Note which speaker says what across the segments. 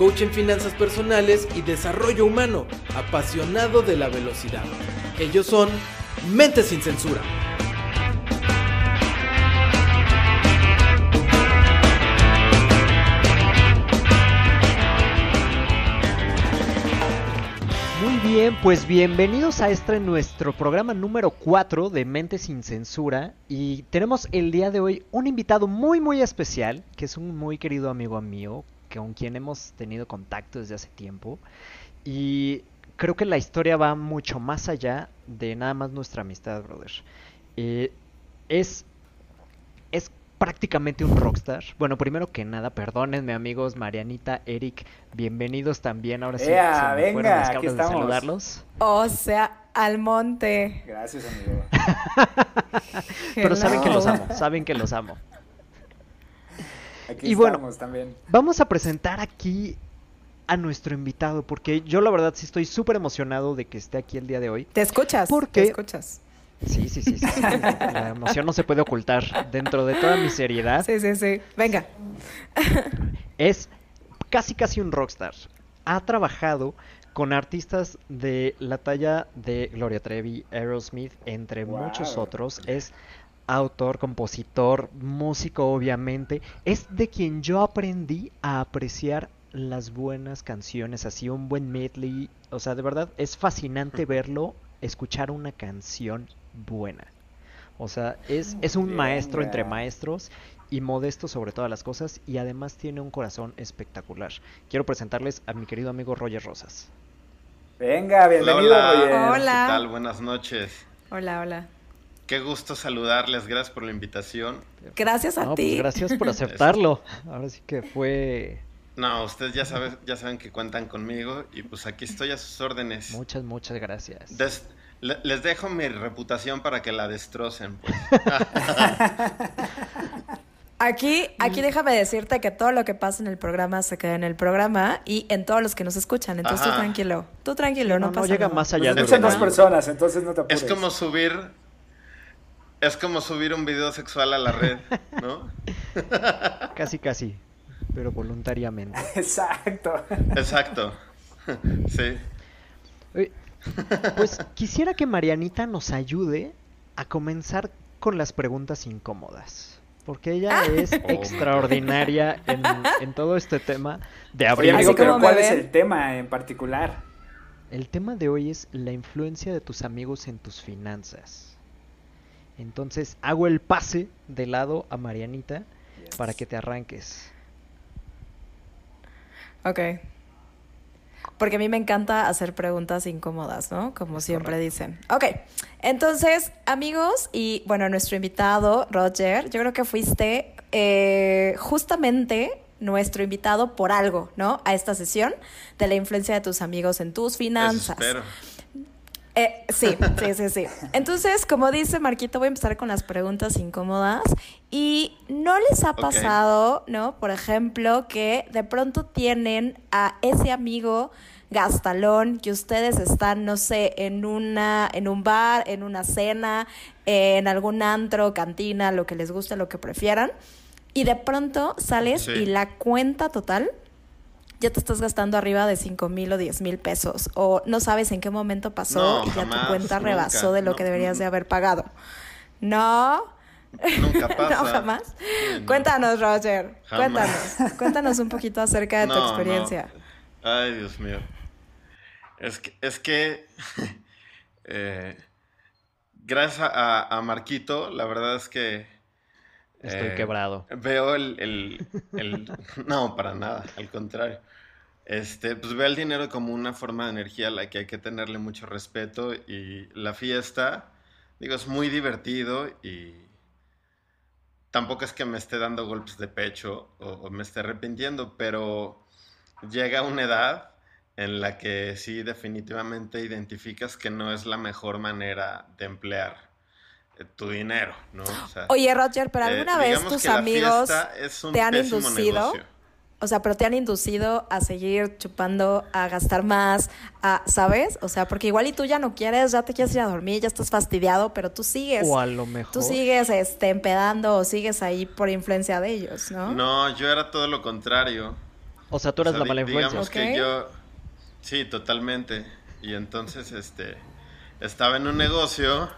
Speaker 1: coach en finanzas personales y desarrollo humano, apasionado de la velocidad. Ellos son Mente sin Censura.
Speaker 2: Muy bien, pues bienvenidos a este nuestro programa número 4 de Mente sin Censura. Y tenemos el día de hoy un invitado muy, muy especial, que es un muy querido amigo mío, con quien hemos tenido contacto desde hace tiempo. Y creo que la historia va mucho más allá de nada más nuestra amistad, brother. Eh, es, es prácticamente un rockstar. Bueno, primero que nada, perdónenme amigos, Marianita, Eric, bienvenidos también. Ahora sí,
Speaker 3: Ea,
Speaker 2: se me
Speaker 3: venga,
Speaker 2: fueron las
Speaker 3: aquí
Speaker 2: de
Speaker 3: estamos.
Speaker 2: saludarlos.
Speaker 4: O sea, al monte.
Speaker 3: Gracias, amigo.
Speaker 2: Pero saben que los amo, saben que los amo.
Speaker 3: Aquí
Speaker 2: Y bueno,
Speaker 3: estamos también.
Speaker 2: Vamos a presentar aquí a nuestro invitado, porque yo la verdad sí estoy súper emocionado de que esté aquí el día de hoy.
Speaker 4: ¿Te escuchas?
Speaker 2: ¿Por
Speaker 4: ¿Te
Speaker 2: qué?
Speaker 4: escuchas?
Speaker 2: Sí, sí, sí, sí, sí. La emoción no se puede ocultar. Dentro de toda mi seriedad,
Speaker 4: Sí, sí, sí. Venga.
Speaker 2: es casi casi un rockstar. Ha trabajado con artistas de la talla de Gloria Trevi, Aerosmith, entre
Speaker 3: Wow.
Speaker 2: muchos otros. Es autor, compositor, músico, obviamente. Es de quien yo aprendí a apreciar las buenas canciones, así un buen medley. O sea, de verdad es fascinante verlo, escuchar una canción buena. O sea, es, es un maestro entre maestros y modesto sobre todas las cosas y además tiene un corazón espectacular. Quiero presentarles a mi querido amigo Roger Rosas.
Speaker 3: Venga, bienvenido,
Speaker 5: hola,
Speaker 3: Roger.
Speaker 4: Hola.
Speaker 5: ¿Qué tal? Buenas noches.
Speaker 4: Hola, hola.
Speaker 5: Qué gusto saludarles, gracias por la invitación.
Speaker 4: Gracias a
Speaker 2: No,
Speaker 4: ti.
Speaker 2: pues gracias por aceptarlo. Ahora sí que fue
Speaker 5: No, ustedes ya saben, ya saben que cuentan conmigo y pues aquí estoy a sus órdenes.
Speaker 2: muchas, muchas gracias.
Speaker 5: Des- le- les dejo mi reputación para que la destrocen, pues.
Speaker 4: Aquí, aquí déjame decirte que todo lo que pasa en el programa se queda en el programa y en todos los que nos escuchan. Entonces tú tranquilo. Tú tranquilo, no,
Speaker 2: no, no
Speaker 4: pasa
Speaker 2: llega
Speaker 4: nada.
Speaker 2: más allá de
Speaker 3: escuchan dos personas, entonces no te apures.
Speaker 5: Es como subir. Es como subir un video sexual a la red, ¿no?
Speaker 2: Casi, casi, pero voluntariamente.
Speaker 3: Exacto.
Speaker 5: Exacto. Sí.
Speaker 2: Oye, Pues quisiera que Marianita nos ayude a comenzar con las preguntas incómodas. Porque ella es
Speaker 5: Oh, my
Speaker 2: extraordinaria en, en todo este tema de
Speaker 3: Oye,
Speaker 2: abrir.
Speaker 3: amigo, pero
Speaker 4: como me
Speaker 3: ¿cuál es el tema en particular?
Speaker 2: El tema de hoy es la influencia de tus amigos en tus finanzas. Entonces hago el pase de lado a Marianita para que te arranques.
Speaker 4: Ok. Porque a mí me encanta hacer preguntas incómodas, ¿no? Como siempre dicen. Ok, entonces, amigos, y bueno, nuestro invitado, Roger, yo creo que fuiste eh, justamente nuestro invitado por algo, ¿no? A esta sesión de la influencia de tus amigos en tus
Speaker 5: Eso
Speaker 4: finanzas.
Speaker 5: espero.
Speaker 4: Eh, sí, sí, sí, sí. Entonces, como dice Marquito, voy a empezar con las preguntas incómodas. Y no les ha pasado, ¿no? Por ejemplo, que de pronto tienen a ese amigo gastalón que ustedes están, no sé, en una, en un bar, en una cena, en algún antro, cantina, lo que les guste, lo que prefieran. Y de pronto sales
Speaker 5: Sí.
Speaker 4: y la cuenta total ya te estás gastando arriba de 5 mil o 10 mil pesos o no sabes en qué momento pasó
Speaker 5: No,
Speaker 4: y ya
Speaker 5: jamás,
Speaker 4: tu cuenta
Speaker 5: nunca,
Speaker 4: rebasó de lo
Speaker 5: no,
Speaker 4: que deberías de haber pagado. No.
Speaker 5: Nunca pasa.
Speaker 4: no, jamás.
Speaker 5: Sí, no.
Speaker 4: Cuéntanos, Roger.
Speaker 5: Jamás.
Speaker 4: Cuéntanos. Cuéntanos un poquito acerca de tu experiencia.
Speaker 5: no. Ay, Dios mío. Es que, es que eh, gracias a, a Marquito, la verdad es que
Speaker 2: Estoy
Speaker 5: eh,
Speaker 2: quebrado.
Speaker 5: Veo el, el- el- No, para nada, al contrario. Este, pues veo el dinero como una forma de energía a la que hay que tenerle mucho respeto y la fiesta, digo, es muy divertido y tampoco es que me esté dando golpes de pecho o, o me esté arrepintiendo, pero llega una edad en la que sí definitivamente identificas que no es la mejor manera de emplear eh, tu dinero, ¿no?
Speaker 4: Oye, Roger, pero alguna vez tus amigos te han inducido o sea, pero te han inducido a seguir chupando, a gastar más, a, ¿sabes? O sea, porque igual y tú ya no quieres, ya te quieres ir a dormir, ya estás fastidiado, pero tú sigues.
Speaker 2: O a lo mejor.
Speaker 4: Tú sigues este, empedando o sigues ahí por influencia de ellos, ¿no?
Speaker 5: No, yo era todo lo contrario.
Speaker 2: O sea, tú eras la mala influencia.
Speaker 5: Digamos que yo. Sí, totalmente. Y entonces, este. Estaba en un negocio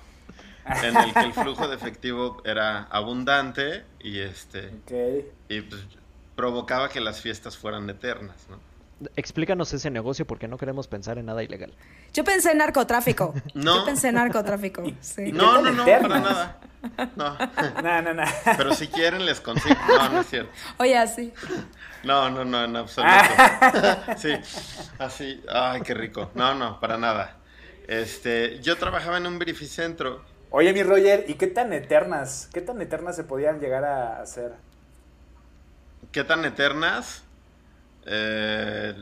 Speaker 5: en el que el flujo de efectivo era abundante y este.
Speaker 3: Okay.
Speaker 5: Y pues provocaba que las fiestas fueran eternas, ¿no?
Speaker 2: Explícanos ese negocio porque no queremos pensar en nada ilegal.
Speaker 4: Yo pensé en narcotráfico. No. Yo pensé en narcotráfico. Sí.
Speaker 5: No, no, no, para nada.
Speaker 3: No. no, no, no.
Speaker 5: Pero si quieren les consigo. No, no es cierto.
Speaker 4: Oye, así.
Speaker 5: No, no, no, en absoluto. Sí, así. Ay, qué rico. No, no, para nada. Este, yo trabajaba en un verificentro.
Speaker 3: Oye, mi Roger, ¿y qué tan eternas, qué tan eternas se podían llegar a hacer?
Speaker 5: ¿Qué tan eternas? Eh,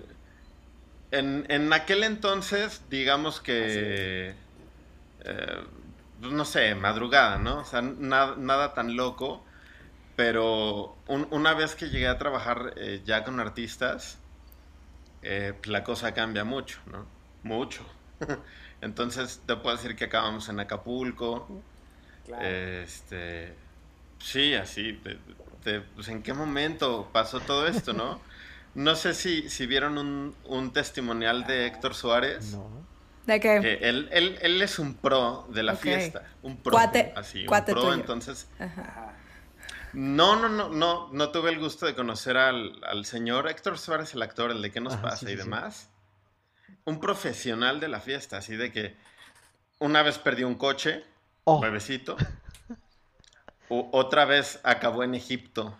Speaker 5: en, aquel entonces, digamos que, eh, pues no sé, madrugada, ¿no? O sea, nada tan loco, pero una vez que llegué a trabajar eh, ya con artistas, pues la cosa cambia mucho, ¿no? Mucho. entonces, te puedo decir que acabamos en Acapulco. Este, sí, así, este, pues en qué momento pasó todo esto, ¿no? No sé si, si vieron un, un testimonial de Héctor Suárez. No.
Speaker 4: ¿De qué?
Speaker 5: él, él, él, es un pro de la fiesta. Un pro. así, un pro, entonces. No, no, no, no, no tuve el gusto de conocer al, al señor Héctor Suárez, el actor, el de qué nos pasa y demás. Un profesional de la fiesta, así de que una vez perdió un coche, oh. nuevecito, otra vez acabó en Egipto.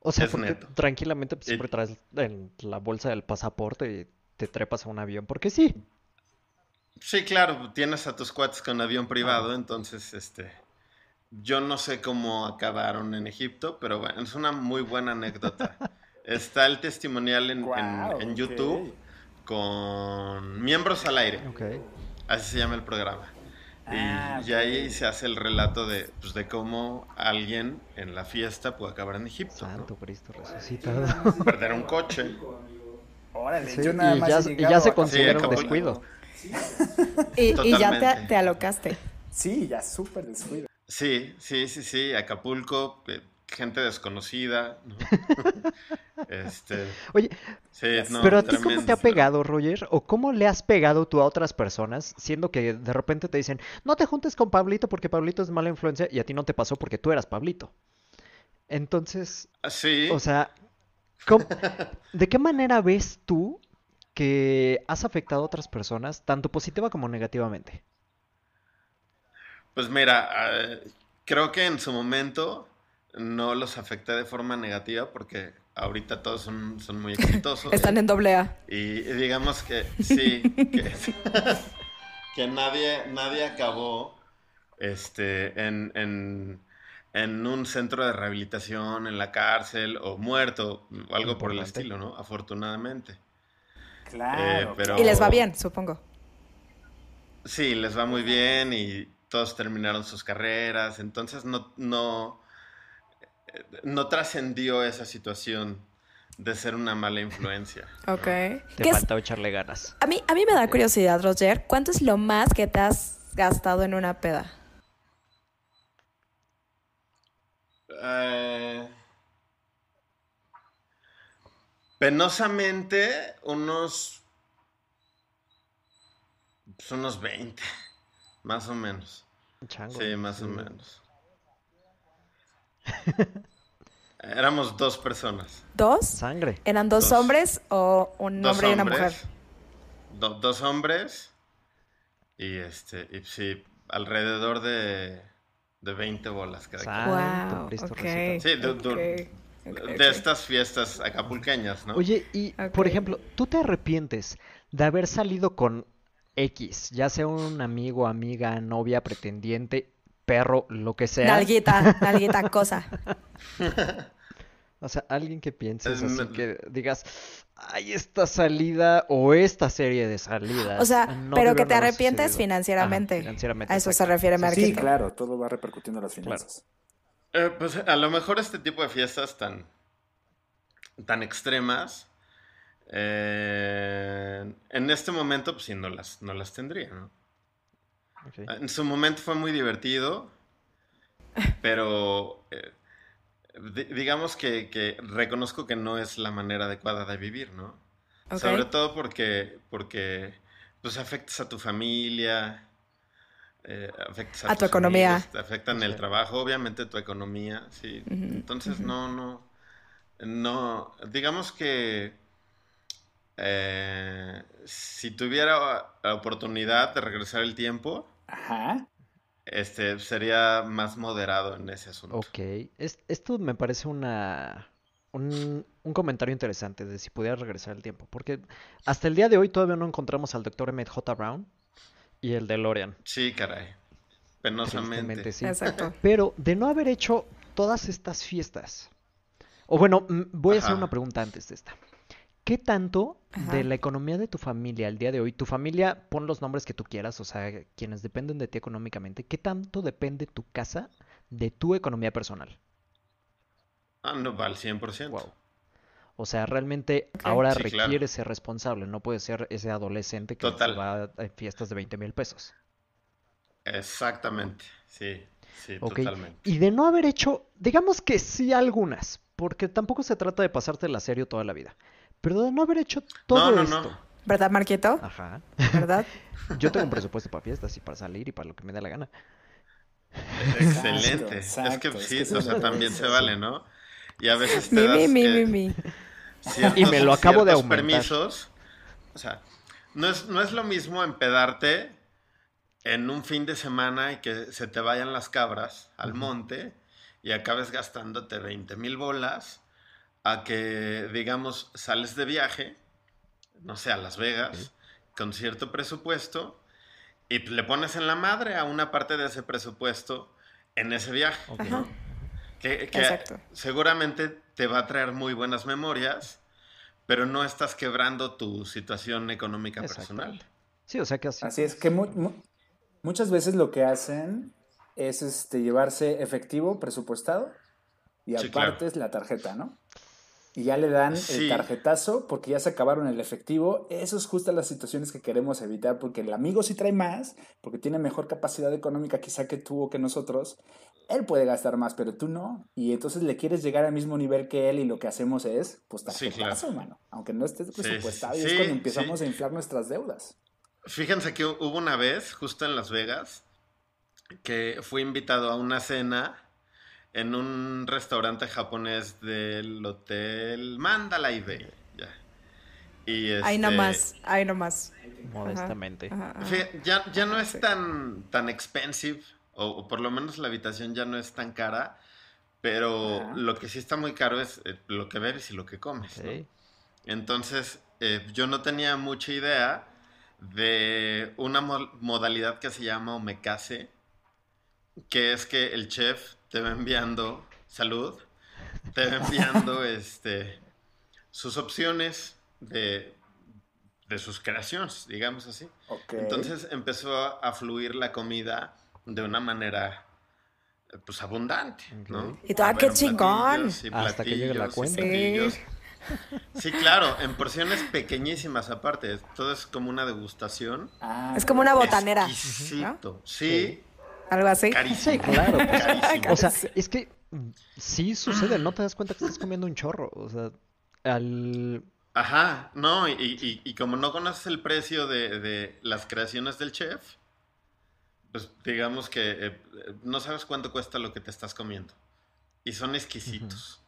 Speaker 2: O sea, tranquilamente pues, siempre traes en la bolsa del pasaporte y te trepas a un avión, porque sí.
Speaker 5: Sí, claro, tienes a tus cuates con avión privado, entonces, este, yo no sé cómo acabaron en Egipto, pero bueno, es una muy buena anécdota. Está el testimonial en, YouTube con miembros al aire. Así se llama el programa. Ah, y, ahí se hace el relato de, pues, de cómo alguien en la fiesta puede acabar en Egipto.
Speaker 2: Santo Cristo resucitado.
Speaker 5: Perder un coche.
Speaker 3: Órale, yo nada más
Speaker 2: y, ya, se considera un descuido.
Speaker 4: y, ya te, alocaste.
Speaker 3: Sí, ya súper descuido.
Speaker 5: Sí, sí, sí, sí. Acapulco, eh, gente desconocida. ¿no? este,
Speaker 2: Oye, pero a ti cómo te ha pegado, Roger, o cómo le has pegado tú a otras personas, siendo que de repente te dicen, no te juntes con Pablito porque Pablito es mala influencia y a ti no te pasó porque tú eras Pablito. Entonces,
Speaker 5: ah, sí.
Speaker 2: o sea, ¿de qué manera ves tú que has afectado a otras personas, tanto positiva como negativamente?
Speaker 5: Pues mira, ah, creo que en su momento no los afecté de forma negativa porque ahorita todos son, son muy exitosos.
Speaker 4: Están en doble A.
Speaker 5: Y, digamos que sí, que, nadie, nadie acabó este, en, en, en, un centro de rehabilitación, en la cárcel o muerto, o algo por el estilo, ¿no? Afortunadamente.
Speaker 3: Claro.
Speaker 5: Eh,
Speaker 4: y les va bien, supongo.
Speaker 5: Sí, les va muy bien y todos terminaron sus carreras, entonces no, no, no trascendió esa situación de ser una mala influencia.
Speaker 4: Ok.
Speaker 2: Te faltaba echarle ganas.
Speaker 4: A mí, a mí me da curiosidad, Roger. ¿Cuánto es lo más que te has gastado en una peda?
Speaker 5: Eh, penosamente, unos. Pues unos 20. Más o menos. sí, más o menos. Éramos dos personas.
Speaker 4: ¿Dos?
Speaker 2: Sangre.
Speaker 4: ¿Eran dos, hombres o un hombre y una mujer?
Speaker 5: dos hombres. Y este, y sí, alrededor de, de 20 bolas
Speaker 4: cada wow, okay,
Speaker 5: Sí, de, de estas fiestas acapulqueñas, ¿no?
Speaker 2: Oye, y por ejemplo, ¿tú te arrepientes de haber salido con X, ya sea un amigo, amiga, novia, pretendiente, perro, lo que sea.
Speaker 4: Nalguita, nalguita cosa.
Speaker 2: O sea, alguien que pienses así, que digas, ay, esta salida o esta serie de salidas.
Speaker 4: O sea, pero que te arrepientes financieramente.
Speaker 2: financieramente.
Speaker 4: A eso se refiere Marquito.
Speaker 3: Sí, claro, todo va repercutiendo en las finanzas.
Speaker 5: Eh, pues a lo mejor este tipo de fiestas tan, tan extremas, eh, en este momento, pues sí, no las, no las tendría, ¿no? En su momento fue muy divertido, pero eh, digamos que, reconozco que no es la manera adecuada de vivir, ¿no? Sobre todo porque, porque pues afectas a tu familia, eh, afectas
Speaker 4: a, tu economía.
Speaker 5: te afectan el trabajo, obviamente tu economía, sí. Entonces no, no, no, digamos que eh, si tuviera la oportunidad de regresar el tiempo,
Speaker 3: Ajá
Speaker 5: este, sería más moderado en ese asunto.
Speaker 2: Ok, esto me parece una, un, comentario interesante de si pudiera regresar el tiempo, porque hasta el día de hoy todavía no encontramos al doctor Emmett J. Brown y el de Lorian.
Speaker 5: Sí, caray, penosamente.
Speaker 2: Sí. Exacto. Pero de no haber hecho todas estas fiestas, o bueno, voy a hacer una pregunta antes de esta. ¿Qué tanto de la economía de tu familia al día de hoy, tu familia, pon los nombres que tú quieras, o sea, quienes dependen de ti económicamente, ¿qué tanto depende tu casa de tu economía personal?
Speaker 5: Ah, no, va al 100%.
Speaker 2: Wow. O sea, realmente ahora requiere ser responsable, no puede ser ese adolescente que va a fiestas de 20 mil pesos.
Speaker 5: Exactamente, sí, sí, totalmente.
Speaker 2: Y de no haber hecho, digamos que sí algunas, porque tampoco se trata de pasarte la serio toda la vida. Pero de no haber hecho todo esto.
Speaker 4: ¿Verdad, Marquito?
Speaker 2: Ajá.
Speaker 4: ¿Verdad?
Speaker 2: Yo tengo un presupuesto para fiestas y para salir y para lo que me dé la gana.
Speaker 5: Excelente. es que sí, o sea, también se vale, ¿no? Y a veces te
Speaker 4: das mi, mi, mi,
Speaker 2: y me lo acabo de aumentar.
Speaker 5: permisos. O sea, no es, no es lo mismo empedarte en un fin de semana y que se te vayan las cabras al monte y acabes gastándote 20 mil bolas a que, digamos, sales de viaje, no sé, a Las Vegas, con cierto presupuesto, y le pones en la madre a una parte de ese presupuesto en ese viaje. Que, seguramente te va a traer muy buenas memorias, pero no estás quebrando tu situación económica personal.
Speaker 2: Sí, o sea que
Speaker 3: así. Así es que muchas veces lo que hacen es este, llevarse efectivo presupuestado y aparte es la tarjeta, ¿no? Y ya le dan el tarjetazo porque ya se acabaron el efectivo. Eso es justo las situaciones que queremos evitar porque el amigo sí trae más, porque tiene mejor capacidad económica quizá que tú o que nosotros. Él puede gastar más, pero tú no. Y entonces le quieres llegar al mismo nivel que él y lo que hacemos es, pues tarjetazo, mano. Aunque no estés presupuestado y es cuando empezamos a inflar nuestras deudas.
Speaker 5: Fíjense que hubo una vez, justo en Las Vegas, que fui invitado a una cena en un restaurante japonés del hotel Mandalay Bay. Ya.
Speaker 4: Y este, ahí nomás, ahí nomás.
Speaker 2: Modestamente.
Speaker 5: ya, ya no es tan, tan expensive, o, por lo menos la habitación ya no es tan cara, pero lo que sí está muy caro es eh, lo que bebes y lo que comes. Entonces, eh, yo no tenía mucha idea de una modalidad que se llama omekase, que es que el chef te va enviando salud, te va enviando este, sus opciones de, de sus creaciones, digamos así. Entonces empezó a, fluir la comida de una manera pues abundante, ¿no?
Speaker 4: Y todo, qué chingón.
Speaker 2: Hasta que llegue la cuenta.
Speaker 5: Sí. claro, en porciones pequeñísimas aparte. Todo es como una degustación.
Speaker 4: Ah, es como una botanera.
Speaker 5: Exquisito. Sí,
Speaker 4: algo así.
Speaker 2: Sí, claro. O sea, es que sí sucede, no te das cuenta que estás comiendo un chorro. O sea, al.
Speaker 5: Ajá, no, y, como no conoces el precio de, las creaciones del chef, pues digamos que eh, no sabes cuánto cuesta lo que te estás comiendo. Y son exquisitos.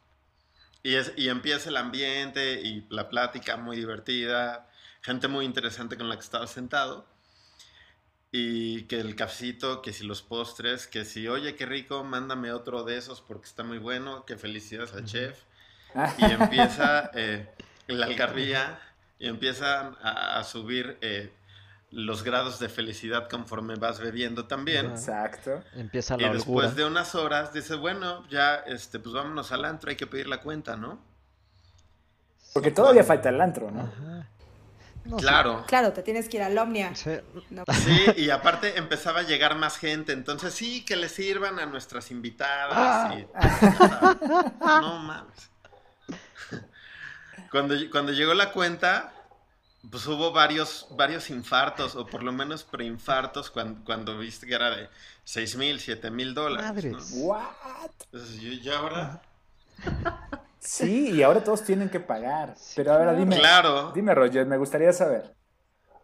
Speaker 5: y, es, y empieza el ambiente y la plática muy divertida, gente muy interesante con la que estaba sentado. Y que el cafecito, que si los postres, que si, oye, qué rico, mándame otro de esos porque está muy bueno, que felicidades al chef. Y empieza eh, la algarvía y empiezan a, subir eh, los grados de felicidad conforme vas bebiendo también.
Speaker 3: Exacto.
Speaker 2: Empieza la
Speaker 5: Y después de unas horas dices, bueno, ya, este, pues vámonos al antro, hay que pedir la cuenta, ¿no?
Speaker 3: Porque todavía falta el antro, ¿no? Ajá.
Speaker 5: Claro.
Speaker 4: Claro, te tienes que ir al Omnia.
Speaker 5: Sí. y aparte empezaba a llegar más gente, entonces sí, que le sirvan a nuestras invitadas. Ah. no mames. Cuando, cuando llegó la cuenta, pues hubo varios, varios infartos, o por lo menos preinfartos, cuando, cuando viste que era de 6 mil, 7 mil dólares.
Speaker 3: ¿What?
Speaker 5: Entonces, yo ya ahora...
Speaker 3: Sí, y ahora todos tienen que pagar. Pero ahora dime,
Speaker 5: claro.
Speaker 3: dime, Roger, me gustaría saber.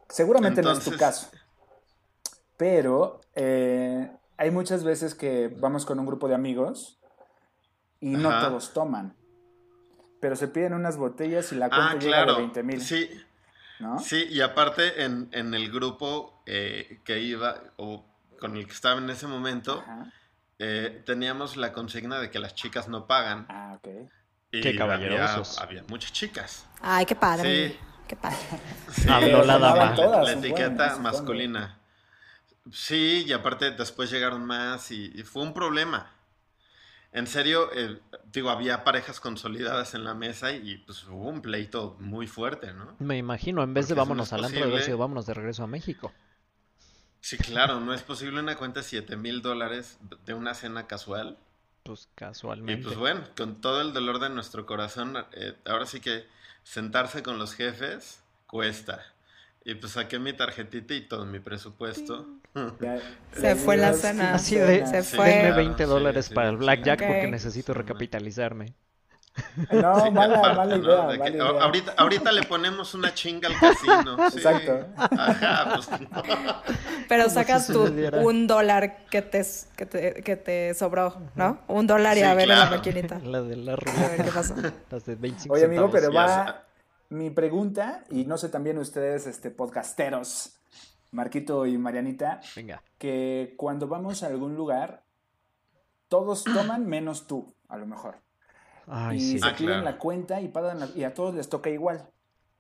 Speaker 3: Seguramente no es tu caso. Pero eh, hay muchas veces que vamos con un grupo de amigos y no todos toman. Pero se piden unas botellas y la cuenta
Speaker 5: ah,
Speaker 3: llega de 20 mil.
Speaker 5: Sí, Sí, y aparte en, el grupo eh, que iba, o con el que estaba en ese momento, eh, teníamos la consigna de que las chicas no pagan.
Speaker 3: Ah, ok.
Speaker 5: Y qué caballerosos. Había, muchas chicas.
Speaker 4: Ay, qué padre. Sí. Qué padre.
Speaker 2: Habló la dama.
Speaker 5: la etiqueta masculina. Sí, y aparte después llegaron más y fue un problema en serio, eh, digo, había parejas consolidadas en la mesa y pues hubo un pleito muy fuerte, ¿no?
Speaker 2: Me imagino, en vez de vámonos al antro, de sido vámonos de regreso a México.
Speaker 5: Sí, claro, no es posible una cuenta de 7 mil dólares de una cena casual.
Speaker 2: Pues casualmente.
Speaker 5: Y pues bueno, con todo el dolor de nuestro corazón, eh, ahora sí que sentarse con los jefes cuesta. Y pues saqué mi tarjetita y todo mi presupuesto.
Speaker 4: se fue la cena.
Speaker 2: Así de, se fue. Denme 20 dólares para el blackjack porque necesito recapitalizarme.
Speaker 3: No, mala, mala, idea,
Speaker 5: Ahorita, ahorita le ponemos una chinga al casino.
Speaker 3: Exacto.
Speaker 5: Ajá, pues,
Speaker 4: Pero sacas tu un dólar que te, que te, que te sobró, ¿no? Un dólar y a ver la maquinita.
Speaker 2: La de la
Speaker 4: ruleta. A ver qué pasa.
Speaker 2: Las de 25
Speaker 3: Oye, amigo, pero va, mi pregunta, y no sé también ustedes, este, podcasteros, Marquito y Marianita,
Speaker 2: Venga.
Speaker 3: que cuando vamos a algún lugar, todos toman menos tú, a lo mejor.
Speaker 2: Ay,
Speaker 3: y
Speaker 2: sí.
Speaker 3: se ah, la cuenta y, pagan y a todos les toca igual,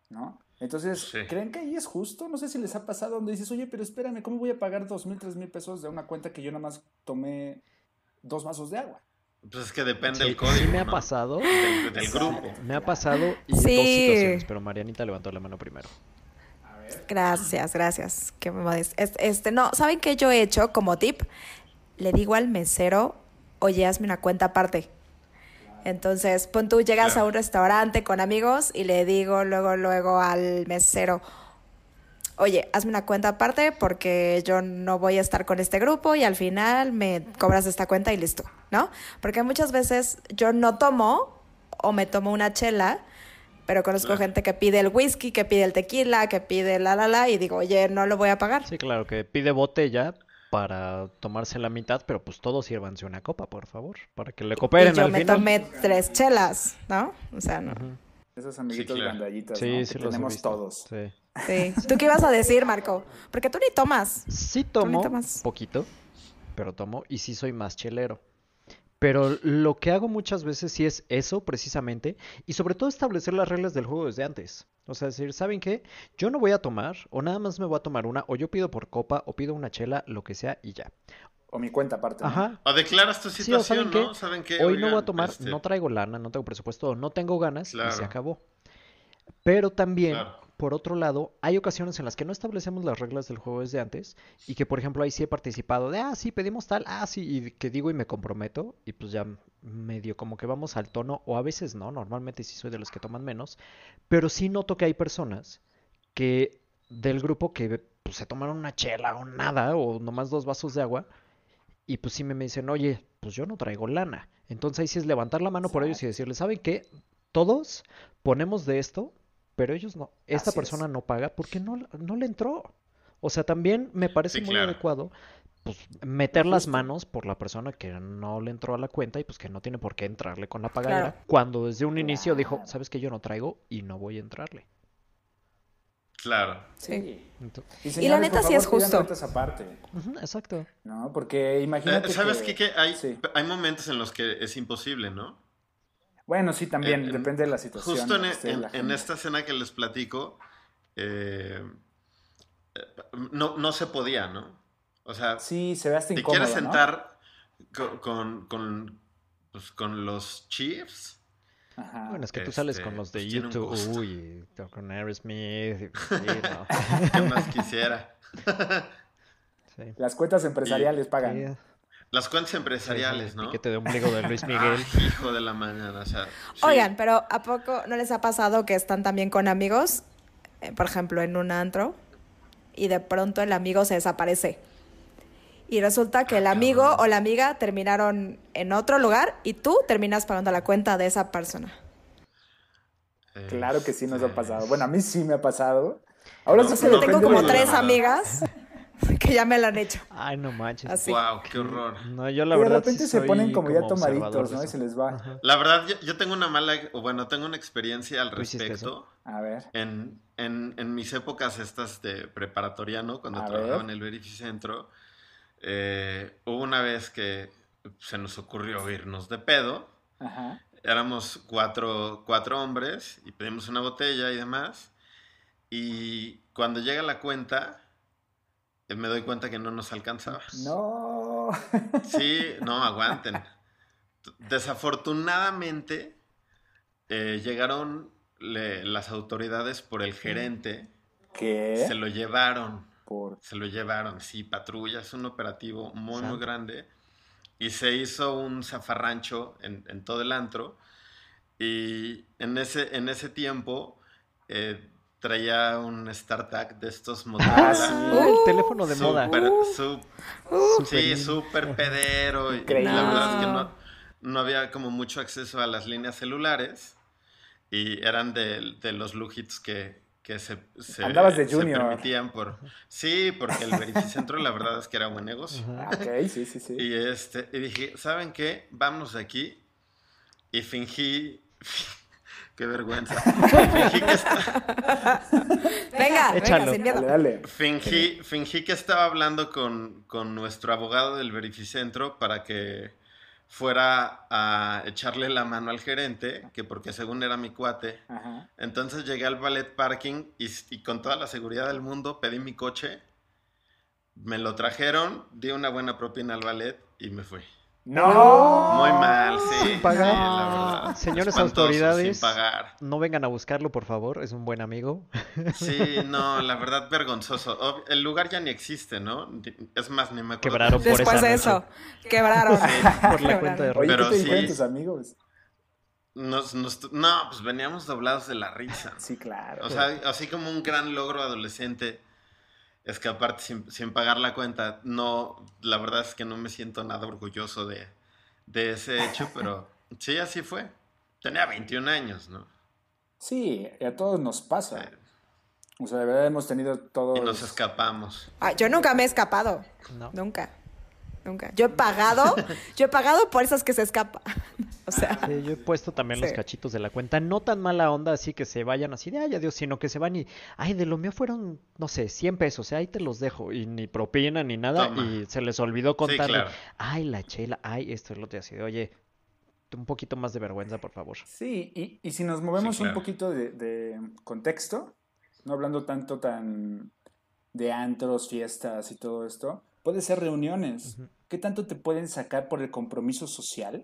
Speaker 3: ¿no? Entonces, ¿creen que ahí es justo? No sé si les ha pasado donde dices, oye, pero espérame, ¿cómo voy a pagar dos mil, tres mil pesos de una cuenta que yo nada más tomé dos vasos de agua?
Speaker 5: Pues es que depende del código.
Speaker 2: Sí me ha pasado.
Speaker 5: Del, grupo.
Speaker 2: Me ha pasado y dos situaciones, pero Marianita levantó la mano primero.
Speaker 4: Gracias, gracias. Que me este, no, ¿saben qué yo he hecho como tip? Le digo al mesero, oye, hazme una cuenta aparte. Entonces, pon tú llegas a un restaurante con amigos y le digo luego, luego al mesero, oye, hazme una cuenta aparte porque yo no voy a estar con este grupo y al final me cobras esta cuenta y listo, ¿no? Porque muchas veces yo no tomo o me tomo una chela, pero conozco gente que pide el whisky, que pide el tequila, que pide la la la y digo, oye, no lo voy a pagar.
Speaker 2: Sí, claro, que pide botella para tomarse la mitad, pero pues todos sírvanse una copa, por favor, para que le cooperen y
Speaker 4: yo me tomé tres chelas, ¿no? O sea, no.
Speaker 3: Esos amiguitos sí, sí, que tenemos todos.
Speaker 2: Sí.
Speaker 4: Sí. ¿Tú qué ibas a decir, Marco? Porque tú ni tomas.
Speaker 2: Sí tomo, poquito, pero tomo y sí soy más chelero. Pero lo que hago muchas veces sí es eso precisamente y sobre todo establecer las reglas del juego desde antes. O sea, decir, ¿saben qué? Yo no voy a tomar o nada más me voy a tomar una o yo pido por copa o pido una chela, lo que sea y ya.
Speaker 3: O mi cuenta aparte.
Speaker 2: Ajá.
Speaker 5: O declaras tu situación, ¿no? ¿Saben qué?
Speaker 2: Hoy no voy a tomar, este no traigo lana, no tengo presupuesto, no tengo ganas y se acabó. Pero también por otro lado, hay ocasiones en las que no establecemos las reglas del juego desde antes y que, por ejemplo, ahí sí he participado de, ah, sí, pedimos tal, ah, sí, y que digo y me comprometo y pues ya medio como que vamos al tono, o a veces no, normalmente sí soy de los que toman menos, pero sí noto que hay personas que del grupo que pues, se tomaron una chela o nada, o nomás dos vasos de agua, y pues sí me dicen, oye, pues yo no traigo lana. Entonces ahí sí es levantar la mano por ellos y decirles, ¿saben qué? Todos ponemos de esto pero ellos no. Esta persona no paga porque no, no le entró. O sea, también me parece muy adecuado pues meter las manos por la persona que no le entró a la cuenta y pues que no tiene por qué entrarle con la pagadera cuando desde un inicio dijo, sabes que yo no traigo y no voy a entrarle.
Speaker 5: Claro.
Speaker 4: Sí. y, la neta sí es justo.
Speaker 3: Aparte.
Speaker 2: exacto.
Speaker 3: No, porque imagínate.
Speaker 5: Eh, ¿Sabes qué? Que hay, hay momentos en los que es imposible, ¿no?
Speaker 3: Bueno, sí, también, depende de la situación.
Speaker 5: Justo en, e, esta escena que les platico, eh, no, no se podía, ¿no? O sea,
Speaker 3: sí, se ve hasta
Speaker 5: ¿te quieres sentar con, con, pues, con los Chiefs?
Speaker 2: Ajá. Bueno, es que tú sales con los de pues, YouTube, uy, con Aerosmith.
Speaker 5: ¿Qué más quisiera?
Speaker 3: Las cuentas empresariales pagan.
Speaker 5: Las cuentas empresariales, ¿no?
Speaker 2: Que te de ombligo de Luis Miguel.
Speaker 5: hijo de la mañana, o sea.
Speaker 4: Oigan, pero ¿a poco no les ha pasado que están también con amigos? Eh, por ejemplo, en un antro, y de pronto el amigo se desaparece. Y resulta que el ah, amigo o la amiga terminaron en otro lugar y tú terminas pagando la cuenta de esa persona.
Speaker 3: Claro que sí nos ha pasado. Bueno, a mí sí me ha pasado. Ahora
Speaker 4: sí Yo tengo como tres amigas que ya me lo han hecho.
Speaker 2: Ay, no manches.
Speaker 5: Así. Wow, qué horror.
Speaker 2: No, yo la y de
Speaker 3: repente se ponen como, ya tomaditos, ¿no? Y se les va.
Speaker 5: La verdad, yo, tengo una mala, bueno, tengo una experiencia al respecto.
Speaker 3: A ver.
Speaker 5: En, en, en, mis épocas estas de preparatoriano, cuando trabajaba en el Verificentro, eh, hubo una vez que se nos ocurrió irnos de pedo. Ajá. Éramos cuatro, cuatro hombres y pedimos una botella y demás. Y cuando llega la cuenta, me doy cuenta que no nos alcanzaba.
Speaker 3: No.
Speaker 5: Sí, no, aguanten. Desafortunadamente, eh, llegaron las autoridades por el gerente.
Speaker 3: ¿Qué?
Speaker 5: Se lo llevaron. Se lo llevaron, sí, patrulla, es un operativo muy, muy grande. Y se hizo un zafarrancho en, todo el antro. Y en ese, en ese tiempo eh, traía un StarTAC de estos modelos.
Speaker 2: Ah, el teléfono de moda.
Speaker 5: sí, súper pedero. Y la verdad es que no, no, había como mucho acceso a las líneas celulares. Y eran de, de los lujitos que, que se, se,
Speaker 3: Andabas de junior.
Speaker 5: permitían por... Sí, porque el Verificentro la verdad es que era buen negocio.
Speaker 3: Ok, sí, sí, sí.
Speaker 5: Y, este, y dije, ¿saben qué? Vámonos de aquí. Y fingí... Qué vergüenza. fingí que
Speaker 4: estaba... Venga, Échalo. venga,
Speaker 3: Dale, dale.
Speaker 5: Fingí, fingí que estaba hablando con, con nuestro abogado del Verificentro para que fuera a echarle la mano al gerente, que porque según era mi cuate. Entonces llegué al ballet parking y, con toda la seguridad del mundo pedí mi coche, me lo trajeron, di una buena propina al ballet y me fui.
Speaker 3: No.
Speaker 5: Muy mal, sí.
Speaker 2: Sin pagar. Señores autoridades, no vengan a buscarlo, por favor. Es un buen amigo.
Speaker 5: Sí, no, la verdad, vergonzoso. El lugar ya ni existe, ¿no? Es más, ni me acuerdo.
Speaker 2: Quebraron por
Speaker 4: Después de eso. Quebraron.
Speaker 2: por la cuenta de
Speaker 3: Oye, Pero ¿qué te sí, tus amigos?
Speaker 5: no, pues veníamos doblados de la risa.
Speaker 3: Sí, claro.
Speaker 5: O sea, así como un gran logro adolescente es que aparte sin, pagar la cuenta, no, la verdad es que no me siento nada orgulloso de, ese hecho, pero sí, así fue. Tenía 21 años, ¿no?
Speaker 3: Sí, a todos nos pasa. O sea, de verdad hemos tenido todo.
Speaker 5: Y nos escapamos.
Speaker 4: Ah, yo nunca me he escapado. No. Nunca. Nunca. Yo he pagado, yo he pagado por esas que se escapa. O sea.
Speaker 2: yo he puesto también los cachitos de la cuenta. No tan mala onda así que se vayan así de ay adiós, sino que se van y ay, de lo mío fueron, no sé, 100 pesos, ahí te los dejo. Y ni propina ni nada. Y se les olvidó contarle. Ay, la chela, ay, esto es lo que ha oye, un poquito más de vergüenza, por favor.
Speaker 3: Sí, y, y si nos movemos un poquito de, contexto, no hablando tanto tan de antros, fiestas y todo esto, puede ser reuniones. ¿Qué tanto te pueden sacar por el compromiso social?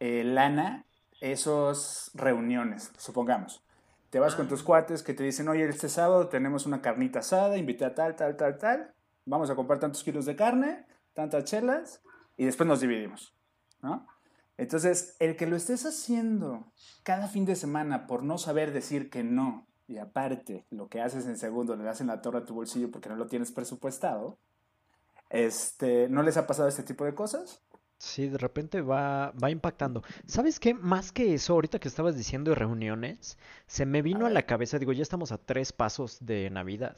Speaker 3: Eh, lana, esos reuniones, supongamos. Te vas con tus ah. cuates que te dicen, oye, este sábado tenemos una carnita asada, invité a tal, tal, tal, tal, vamos a comprar tantos kilos de carne, tantas chelas, y después nos dividimos, ¿no? Entonces, el que lo estés haciendo cada fin de semana por no saber decir que no, y aparte lo que haces en segundo le das en la torre a tu bolsillo porque no lo tienes presupuestado, este, ¿no les ha pasado este tipo de cosas?
Speaker 2: Sí, de repente va, va impactando. ¿Sabes qué? Más que eso, ahorita que estabas diciendo de reuniones, se me vino a, la cabeza, digo, ya estamos a tres pasos de Navidad.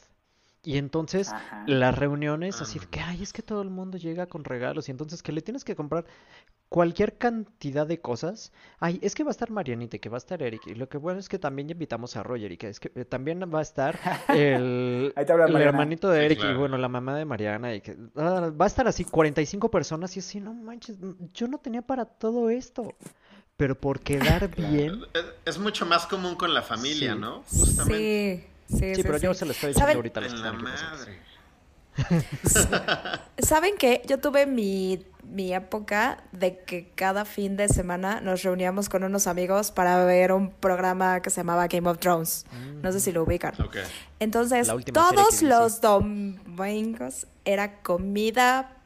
Speaker 2: Y entonces las reuniones, así que, ay, es que todo el mundo llega con regalos y entonces que le tienes que comprar cualquier cantidad de cosas. Ay, es que va a estar Marianita, que va a estar Eric. Y lo que bueno es que también invitamos a Roger y que es que eh, también va a estar el, hermanito de Eric y bueno, la mamá de Mariana. Y que ah, va a estar así 45 personas y así, no manches, yo no tenía para todo esto. Pero por quedar bien.
Speaker 5: Es, mucho más común con la familia, ¿no? Justamente.
Speaker 4: Sí.
Speaker 2: Sí, sí, pero yo se lo estoy diciendo ahorita a los la madre.
Speaker 4: ¿Saben qué? Yo tuve mi, época de que cada fin de semana nos reuníamos con unos amigos para ver un programa que se llamaba Game of Thrones. No sé si lo ubican. Entonces, todos los domingos era comida,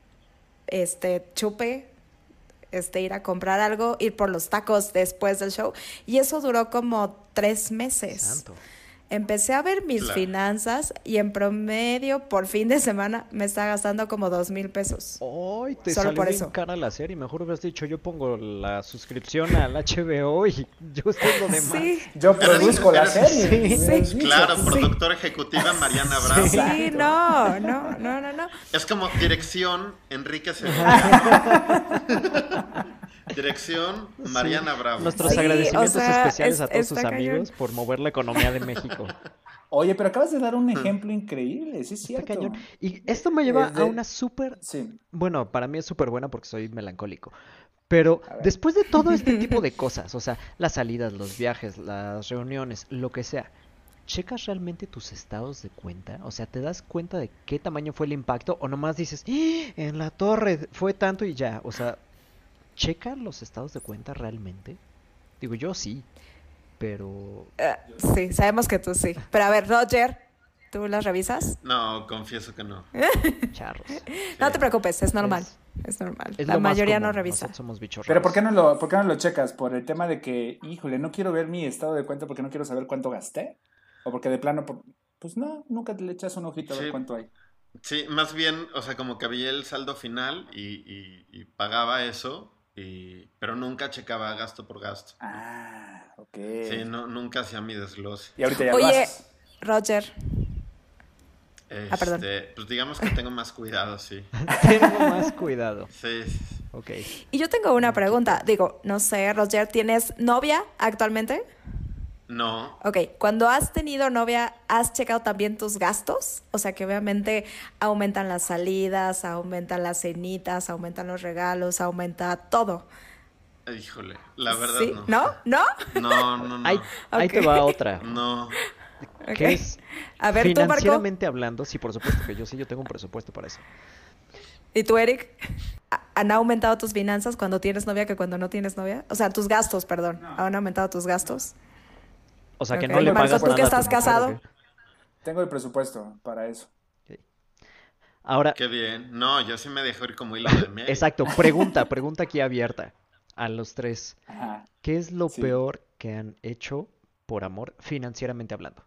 Speaker 4: este, chupe, este, ir a comprar algo, ir por los tacos después del show. Y eso duró como tres meses. Santo empecé a ver mis finanzas y en promedio por fin de semana me está gastando como dos mil pesos.
Speaker 2: Ay, te Solo por eso. cara la serie. Mejor hubieras dicho, yo pongo la suscripción al HBO y yo estoy lo demás. Sí.
Speaker 3: Yo produzco la serie.
Speaker 5: Sí, Claro, productora ejecutiva Mariana Bravo.
Speaker 4: Sí, no, no, no, no, no.
Speaker 5: Es como dirección Enrique Dirección Mariana Bravo.
Speaker 2: Nuestros agradecimientos especiales a todos sus amigos por mover la economía de México.
Speaker 3: Oye, pero acabas de dar un ejemplo increíble, sí es cierto.
Speaker 2: Y esto me lleva a una súper... Sí. Bueno, para mí es súper buena porque soy melancólico. Pero después de todo este tipo de cosas, o sea, las salidas, los viajes, las reuniones, lo que sea, ¿checas realmente tus estados de cuenta? O sea, ¿te das cuenta de qué tamaño fue el impacto? O nomás dices, ¡Ah! en la torre fue tanto y ya. O sea, ¿checan los estados de cuenta realmente? Digo, yo sí, pero...
Speaker 4: Eh, sí, sabemos que tú sí. Pero a ver, Roger, ¿tú las revisas?
Speaker 5: No, confieso que no.
Speaker 2: Charros.
Speaker 4: No te preocupes, es normal. Es, normal. la mayoría no revisa.
Speaker 2: somos bichos
Speaker 3: Pero ¿por qué, no lo, ¿por qué no lo checas? ¿Por el tema de que, híjole, no quiero ver mi estado de cuenta porque no quiero saber cuánto gasté? ¿O porque de plano, pues no, nunca te le echas un ojito a ver cuánto hay?
Speaker 5: Sí, más bien, o sea, como que había el saldo final y pagaba eso pero nunca checaba gasto por gasto.
Speaker 3: Ah, ok.
Speaker 5: Sí, no, nunca hacía mi desglose.
Speaker 3: Y ahorita ya
Speaker 4: Oye, Roger.
Speaker 5: ah, perdón. Este, pues digamos que tengo más cuidado, sí.
Speaker 2: tengo más cuidado.
Speaker 5: Sí.
Speaker 2: Ok.
Speaker 4: Y yo tengo una pregunta. Digo, no sé, Roger, ¿tienes novia actualmente?
Speaker 5: No.
Speaker 4: Ok, cuando has tenido novia, ¿has checado también tus gastos? O sea, que obviamente aumentan las salidas, aumentan las cenitas, aumentan los regalos, aumenta todo.
Speaker 5: Híjole, la verdad
Speaker 4: ¿Sí?
Speaker 5: no.
Speaker 4: ¿No? ¿No?
Speaker 5: No, no, no.
Speaker 2: Ahí, te va otra.
Speaker 5: No.
Speaker 2: ¿Qué es? A ver, financieramente hablando, sí, por supuesto que yo sí, yo tengo un presupuesto para eso.
Speaker 4: ¿Y tú, Eric? ¿Han aumentado tus finanzas cuando tienes novia que cuando no tienes novia? O sea, tus gastos, perdón. ¿Han aumentado tus gastos?
Speaker 2: O sea, que no le pagas
Speaker 4: ¿tú que estás casado?
Speaker 3: Tengo el presupuesto para eso.
Speaker 2: Ahora.
Speaker 5: Qué bien. No, yo sí me dejo ir como hilo de medio.
Speaker 2: Exacto. Pregunta, pregunta aquí abierta a los tres. ¿Qué es lo peor que han hecho por amor financieramente hablando?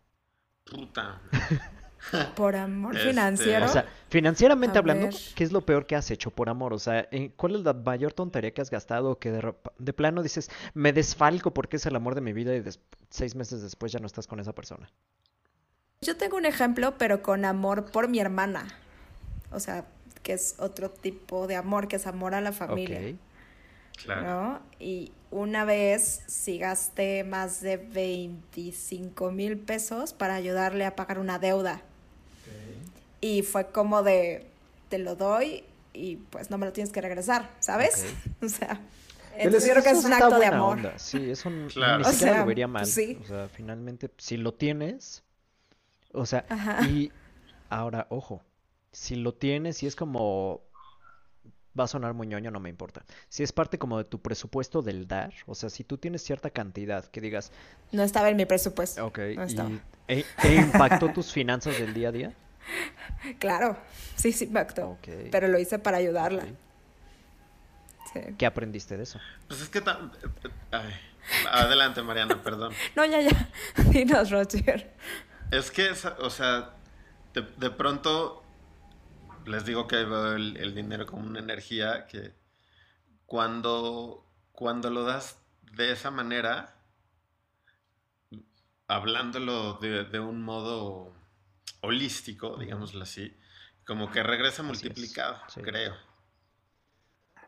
Speaker 5: Puta.
Speaker 4: Por amor este, financiero.
Speaker 2: O sea, financieramente hablando, ¿qué es lo peor que has hecho por amor? O sea, ¿cuál es la mayor tontería que has gastado que de, plano dices, me desfalco porque es el amor de mi vida y seis meses después ya no estás con esa persona?
Speaker 4: Yo tengo un ejemplo, pero con amor por mi hermana. O sea, que es otro tipo de amor, que es amor a la familia. Claro. Y una vez sí gasté más de 25 mil pesos para ayudarle a pagar una deuda. Y fue como de, te lo doy y pues no me lo tienes que regresar, ¿sabes? o sea, yo creo que es un acto de amor.
Speaker 2: Sí, eso ni siquiera lo vería mal. Sí. O sea, finalmente, si lo tienes, o sea, y ahora, ojo, si lo tienes y es como, va a sonar muy ñoño, no me importa. Si es parte como de tu presupuesto del dar, o sea, si tú tienes cierta cantidad que digas...
Speaker 4: No estaba en mi presupuesto.
Speaker 2: Ok. e, e impactó tus finanzas del día a día?
Speaker 4: Claro, sí, sí me actuó. Pero lo hice para ayudarla.
Speaker 2: ¿Qué aprendiste de eso?
Speaker 5: Pues es que... adelante, Mariana, perdón.
Speaker 4: no, ya, ya. Dinos, Roger.
Speaker 5: Es que, o sea, de, pronto les digo que veo el, dinero como una energía que cuando, cuando lo das de esa manera, hablándolo de un modo holístico, digámoslo así, como que regresa multiplicado, creo.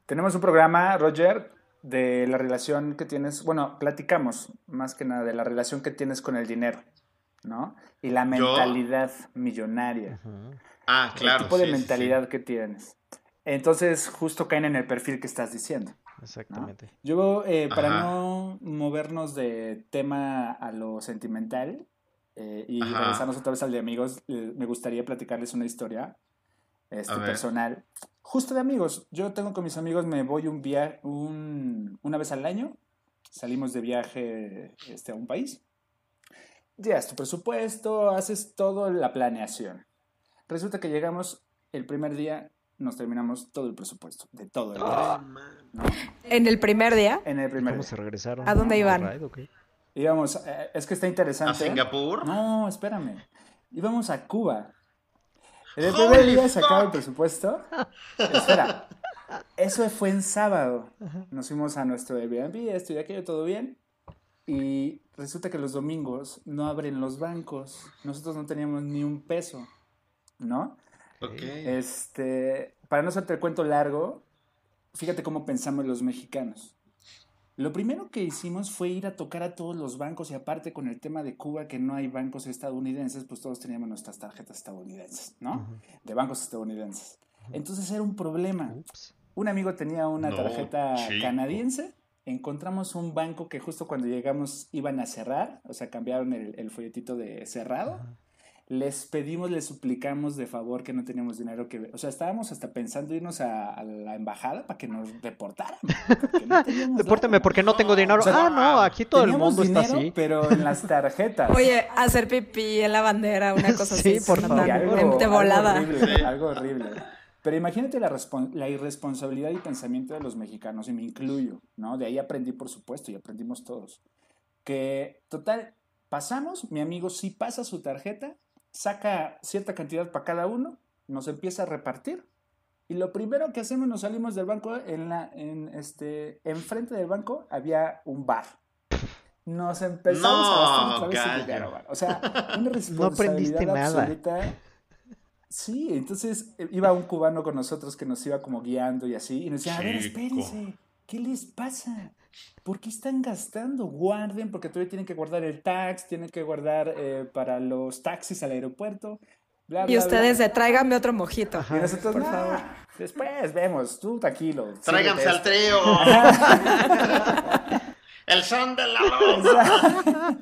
Speaker 3: Tenemos un programa, Roger, de la relación que tienes, bueno, platicamos más que nada de la relación que tienes con el dinero, ¿no? Y la mentalidad millonaria.
Speaker 5: Ah, claro.
Speaker 3: El tipo de mentalidad que tienes. Entonces, justo caen en el perfil que estás diciendo.
Speaker 2: Exactamente.
Speaker 3: Yo, eh, para no movernos de tema a lo sentimental, eh, y regresamos otra vez al de amigos, eh, me gustaría platicarles una historia este, personal. Justo de amigos. Yo tengo con mis amigos, me voy un viaje un, una vez al año. Salimos de viaje este, a un país. Llegas tu presupuesto, haces toda la planeación. Resulta que llegamos el primer día, nos terminamos todo el presupuesto, de todo el
Speaker 4: día. ¿En el primer día?
Speaker 3: En el primer
Speaker 2: ¿Cómo se regresaron?
Speaker 4: ¿A dónde iban?
Speaker 3: Íbamos, eh, es que está interesante.
Speaker 5: ¿A Singapur?
Speaker 3: No, espérame. Íbamos a Cuba. El primer día se acaba el presupuesto. Espera, eso fue en sábado. Nos fuimos a nuestro Airbnb, esto y aquello, todo bien. Y resulta que los domingos no abren los bancos. Nosotros no teníamos ni un peso, ¿no?
Speaker 5: Ok.
Speaker 3: Este, para no hacerte el cuento largo, fíjate cómo pensamos los mexicanos. Lo primero que hicimos fue ir a tocar a todos los bancos y aparte con el tema de Cuba, que no hay bancos estadounidenses, pues todos teníamos nuestras tarjetas estadounidenses, ¿no? De bancos estadounidenses. Entonces era un problema. Un amigo tenía una tarjeta canadiense, encontramos un banco que justo cuando llegamos iban a cerrar, o sea, cambiaron el, folletito de cerrado les pedimos, les suplicamos de favor que no teníamos dinero que... O sea, estábamos hasta pensando irnos a, la embajada para que nos deportaran.
Speaker 2: Depórteme porque no tengo dinero. ah, no, aquí todo el mundo está así.
Speaker 3: Pero en las tarjetas.
Speaker 4: Oye, hacer pipí en la bandera, una cosa
Speaker 2: así.
Speaker 4: Sí,
Speaker 2: por favor.
Speaker 3: Algo, de volada. Algo horrible, algo horrible. Pero imagínate la, la, irresponsabilidad y pensamiento de los mexicanos, y me incluyo, ¿no? De ahí aprendí, por supuesto, y aprendimos todos. Que, total, pasamos, mi amigo sí pasa su tarjeta, saca cierta cantidad para cada uno, nos empieza a repartir. Y lo primero que hacemos, nos salimos del banco, en la, en este, enfrente del banco había un bar. Nos empezamos a gastar otra vez el dinero, O sea, una responsabilidad no absoluta. Sí, entonces eh, iba un cubano con nosotros que nos iba como guiando y así, y nos decía, a ver, espérense, ¿qué les pasa? ¿Por qué están gastando? Guarden, porque todavía tienen que guardar el tax, tienen que guardar eh, para los taxis al aeropuerto.
Speaker 4: y ustedes de tráiganme otro mojito.
Speaker 3: y nosotros, por favor. Después vemos, tú tranquilo.
Speaker 5: Tráiganse al trío. el son de la loca.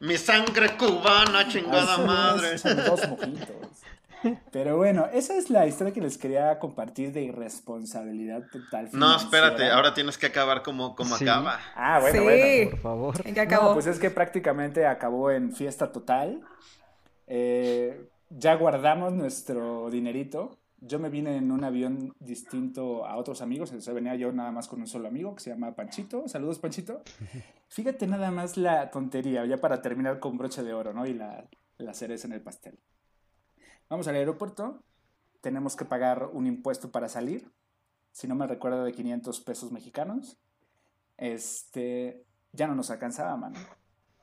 Speaker 5: Mi sangre cubana, chingada madre.
Speaker 3: dos mojitos. Pero bueno, esa es la historia que les quería compartir de irresponsabilidad total.
Speaker 5: No, espérate, ahora tienes que acabar como, como acaba.
Speaker 3: Ah, bueno, bueno.
Speaker 2: Por favor.
Speaker 4: ¿En qué acabó?
Speaker 3: pues es que prácticamente acabó en fiesta total. Eh, ya guardamos nuestro dinerito. Yo me vine en un avión distinto a otros amigos. O sea, venía yo nada más con un solo amigo que se llama Panchito. Saludos, Panchito. Fíjate nada más la tontería, ya para terminar con broche de oro, ¿no? Y la, la cereza en el pastel. Vamos al aeropuerto, tenemos que pagar un impuesto para salir, si no me recuerdo de 500 pesos mexicanos. Este, ya no nos alcanzaba, mano.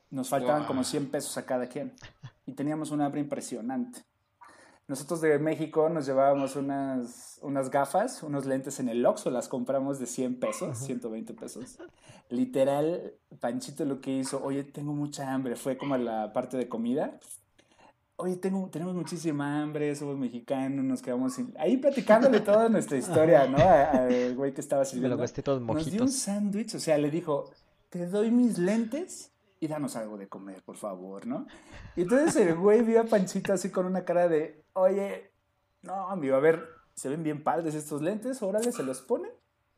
Speaker 3: Nos faltaban como 100 pesos a cada quien. Y teníamos un hambre impresionante. Nosotros de México nos llevábamos unas, unas gafas, unos lentes en el Oxxo, las compramos de 100 pesos, 120 pesos. Literal, Panchito lo que hizo, oye, tengo mucha hambre, fue como la parte de comida oye, tengo, tenemos muchísima hambre, somos mexicanos, nos quedamos ahí platicándole toda nuestra historia, ¿no? Al güey que estaba sirviendo.
Speaker 2: Me lo
Speaker 3: Nos dio un sándwich, o sea, le dijo, te doy mis lentes y danos algo de comer, por favor, ¿no? Y entonces el güey vio a Panchito así con una cara de, oye, no, amigo, a ver, se ven bien padres estos lentes, órale, se los pone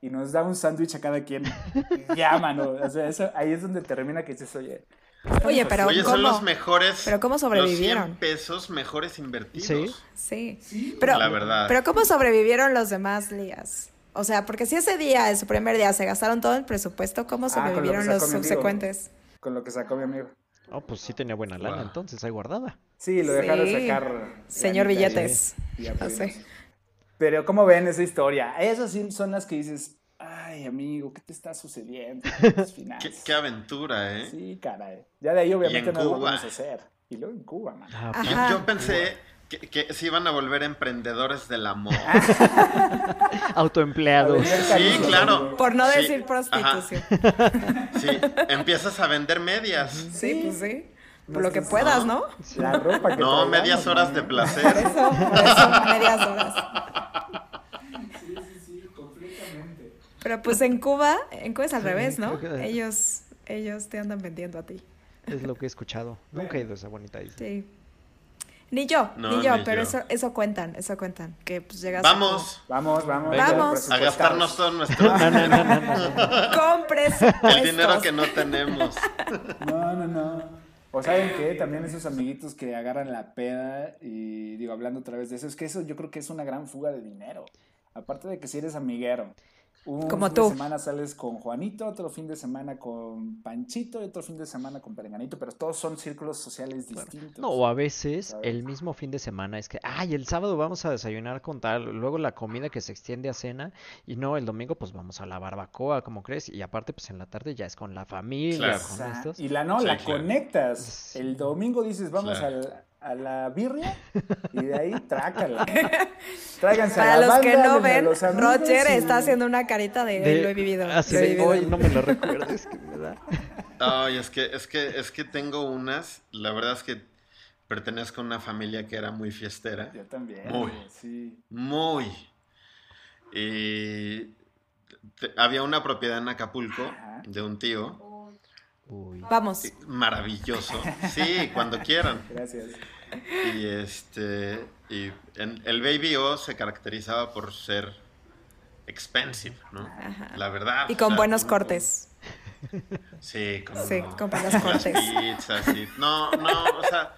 Speaker 3: y nos da un sándwich a cada quien. ya, mano, o sea, eso, ahí es donde termina que dices, oye,
Speaker 4: Oye, pero
Speaker 5: Oye, son los mejores.
Speaker 4: Pero ¿cómo sobrevivieron?
Speaker 5: Los 100 pesos mejores invertidos.
Speaker 4: Sí. Sí. Pero,
Speaker 5: la verdad.
Speaker 4: Pero ¿cómo sobrevivieron los demás días? O sea, porque si ese día, en su primer día, se gastaron todo el presupuesto, ¿cómo ah, sobrevivieron los subsecuentes?
Speaker 3: con lo que sacó mi amigo.
Speaker 2: Oh, pues sí tenía buena lana, entonces ahí guardada.
Speaker 3: Sí, lo dejaron sacar.
Speaker 4: Señor Billetes.
Speaker 3: Pero ¿cómo ven esa historia? Esas sí son las que dices, ay, amigo, ¿qué te está sucediendo?
Speaker 5: ¿Qué, qué, aventura, ¿eh?
Speaker 3: Sí, caray. Ya de ahí obviamente no lo vamos a hacer. Y luego en Cuba, man.
Speaker 5: Ah, yo, pensé que, que se iban a volver emprendedores del amor.
Speaker 2: Autoempleados.
Speaker 5: Sí, claro.
Speaker 4: Por no decir prostitución.
Speaker 5: Sí, empiezas a vender medias.
Speaker 4: Sí, pues sí. Por lo que puedas, ¿no?
Speaker 3: La ropa que
Speaker 5: No, medias horas de placer.
Speaker 4: Por eso, por eso, medias horas. Pero pues en Cuba, en Cuba es al revés, ¿no? Ellos, ellos te andan vendiendo a ti.
Speaker 2: Es lo que he escuchado. Nunca he ido a esa bonita isla.
Speaker 4: Sí. Ni yo, ni yo, pero Eso, eso cuentan, eso cuentan. Que pues llegas
Speaker 5: Vamos.
Speaker 3: Vamos, vamos.
Speaker 4: Vamos.
Speaker 5: A gastarnos todo nuestro
Speaker 2: No, no, no, no,
Speaker 4: Compres.
Speaker 5: El dinero que no tenemos.
Speaker 3: No, no, no. O saben que también esos amiguitos que agarran la peda y digo, hablando otra vez de eso, es que eso yo creo que es una gran fuga de dinero. Aparte de que si eres amiguero, un
Speaker 4: Como
Speaker 3: fin
Speaker 4: tú.
Speaker 3: de semana sales con Juanito, otro fin de semana con Panchito y otro fin de semana con Perenganito, pero todos son círculos sociales distintos.
Speaker 2: No, o a veces
Speaker 3: ¿Sabes?
Speaker 2: el mismo fin de semana es que, ay, el sábado vamos a desayunar con tal, luego la comida que se extiende a cena, y no, el domingo pues vamos a la barbacoa, como crees, y aparte pues en la tarde ya es con la familia,
Speaker 5: Claro.
Speaker 2: con estos.
Speaker 3: Y la no,
Speaker 5: Sí,
Speaker 3: la
Speaker 5: claro.
Speaker 3: conectas. El domingo dices, vamos
Speaker 5: Claro.
Speaker 3: al- a la birria y de ahí trácala. Tráiganse a
Speaker 4: Para
Speaker 3: la
Speaker 4: los que no
Speaker 3: a
Speaker 4: ven,
Speaker 3: los
Speaker 4: Roger
Speaker 3: y-
Speaker 4: está haciendo una carita de,
Speaker 2: De-
Speaker 4: lo he vivido.
Speaker 2: Así
Speaker 4: lo he
Speaker 2: de,
Speaker 4: vivido".
Speaker 2: hoy no me lo recuerdes, que me da.
Speaker 5: Ay, es que, es que, es que tengo unas, la verdad es que pertenezco a una familia que era muy fiestera.
Speaker 3: Yo también.
Speaker 5: Muy.
Speaker 3: Sí.
Speaker 5: Muy. Y te- había una propiedad en Acapulco
Speaker 3: Ajá.
Speaker 5: de un tío.
Speaker 2: Uy.
Speaker 4: Vamos.
Speaker 5: Maravilloso. Sí, cuando quieran.
Speaker 3: Gracias.
Speaker 5: Y este. Y en- el Baby O se caracterizaba por ser expensive, ¿no?
Speaker 4: Ajá.
Speaker 5: La verdad.
Speaker 4: Y
Speaker 5: o
Speaker 4: con
Speaker 5: sea,
Speaker 4: buenos cortes.
Speaker 5: Sí, con,
Speaker 4: Sí, con buenos
Speaker 5: las
Speaker 4: cortes.
Speaker 5: pizzas, sí. No, no, o sea,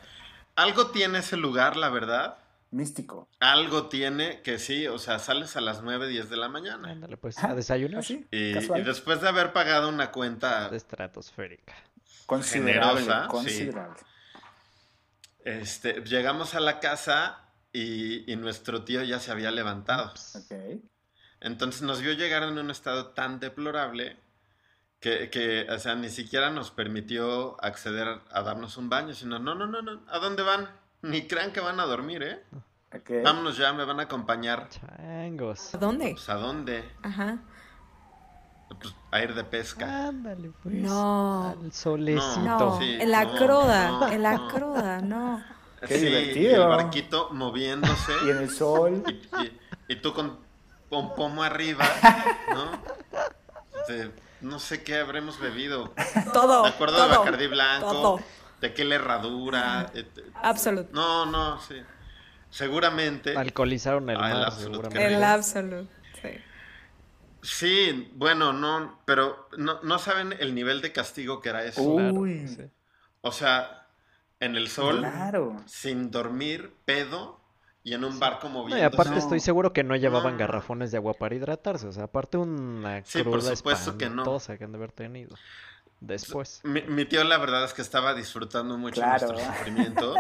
Speaker 5: algo tiene ese lugar, la verdad.
Speaker 3: Místico.
Speaker 5: Algo tiene que sí, o sea, sales a las 9, 10 de la mañana.
Speaker 2: Ándale, pues a desayunar.
Speaker 3: Así.
Speaker 5: Y, después de haber pagado una cuenta,
Speaker 2: De estratosférica.
Speaker 3: Considerable.
Speaker 5: generosa,
Speaker 3: considerable.
Speaker 5: Este, llegamos a la casa y, y nuestro tío ya se había levantado.
Speaker 3: Ok.
Speaker 5: Entonces nos vio llegar en un estado tan deplorable que, que, o sea, ni siquiera nos permitió acceder a darnos un baño, sino, no, no, no, no, ¿a dónde van? Ni crean que van a dormir, ¿eh? Vámonos ya, me van a acompañar.
Speaker 2: Changos.
Speaker 4: ¿A dónde?
Speaker 5: Pues, ¿a dónde?
Speaker 4: Ajá.
Speaker 5: Pues, a ir de pesca.
Speaker 2: Ándale, pues.
Speaker 4: No.
Speaker 2: Al solecito.
Speaker 4: No,
Speaker 5: Sí,
Speaker 4: en la
Speaker 5: no,
Speaker 4: cruda,
Speaker 5: no,
Speaker 4: en la
Speaker 5: no.
Speaker 4: cruda, no.
Speaker 3: Qué
Speaker 5: Sí,
Speaker 3: divertido.
Speaker 5: y el barquito moviéndose.
Speaker 3: Y en el sol.
Speaker 5: y, y- y tú con pomo arriba, ¿no? De- no sé qué habremos bebido.
Speaker 4: Todo.
Speaker 5: Me acuerdo
Speaker 4: todo,
Speaker 5: de Bacardí Blanco,
Speaker 4: Todo.
Speaker 5: tequila herradura. eh, eh,
Speaker 4: Absolute.
Speaker 5: No, no, sí. Seguramente.
Speaker 2: Alcoholizaron el
Speaker 5: Ah, el
Speaker 2: mar,
Speaker 5: Absolut,
Speaker 2: seguramente.
Speaker 5: qué
Speaker 4: El absolute. Sí.
Speaker 5: Sí, bueno, no, pero no, no saben el nivel de castigo que era eso.
Speaker 2: Claro,
Speaker 3: Uy.
Speaker 2: sí.
Speaker 5: O sea, en el sol,
Speaker 3: Claro.
Speaker 5: sin dormir, pedo, y en un barco
Speaker 2: No,
Speaker 5: moviéndose.
Speaker 2: y aparte
Speaker 3: No.
Speaker 2: estoy seguro que no llevaban
Speaker 5: No.
Speaker 2: garrafones de agua para hidratarse. O sea, aparte una
Speaker 5: Sí, por
Speaker 2: cruda
Speaker 5: supuesto que no.
Speaker 2: que han de haber tenido. Después.
Speaker 5: Mi, mi tío la verdad es que estaba disfrutando mucho
Speaker 3: Claro.
Speaker 5: nuestro sufrimiento.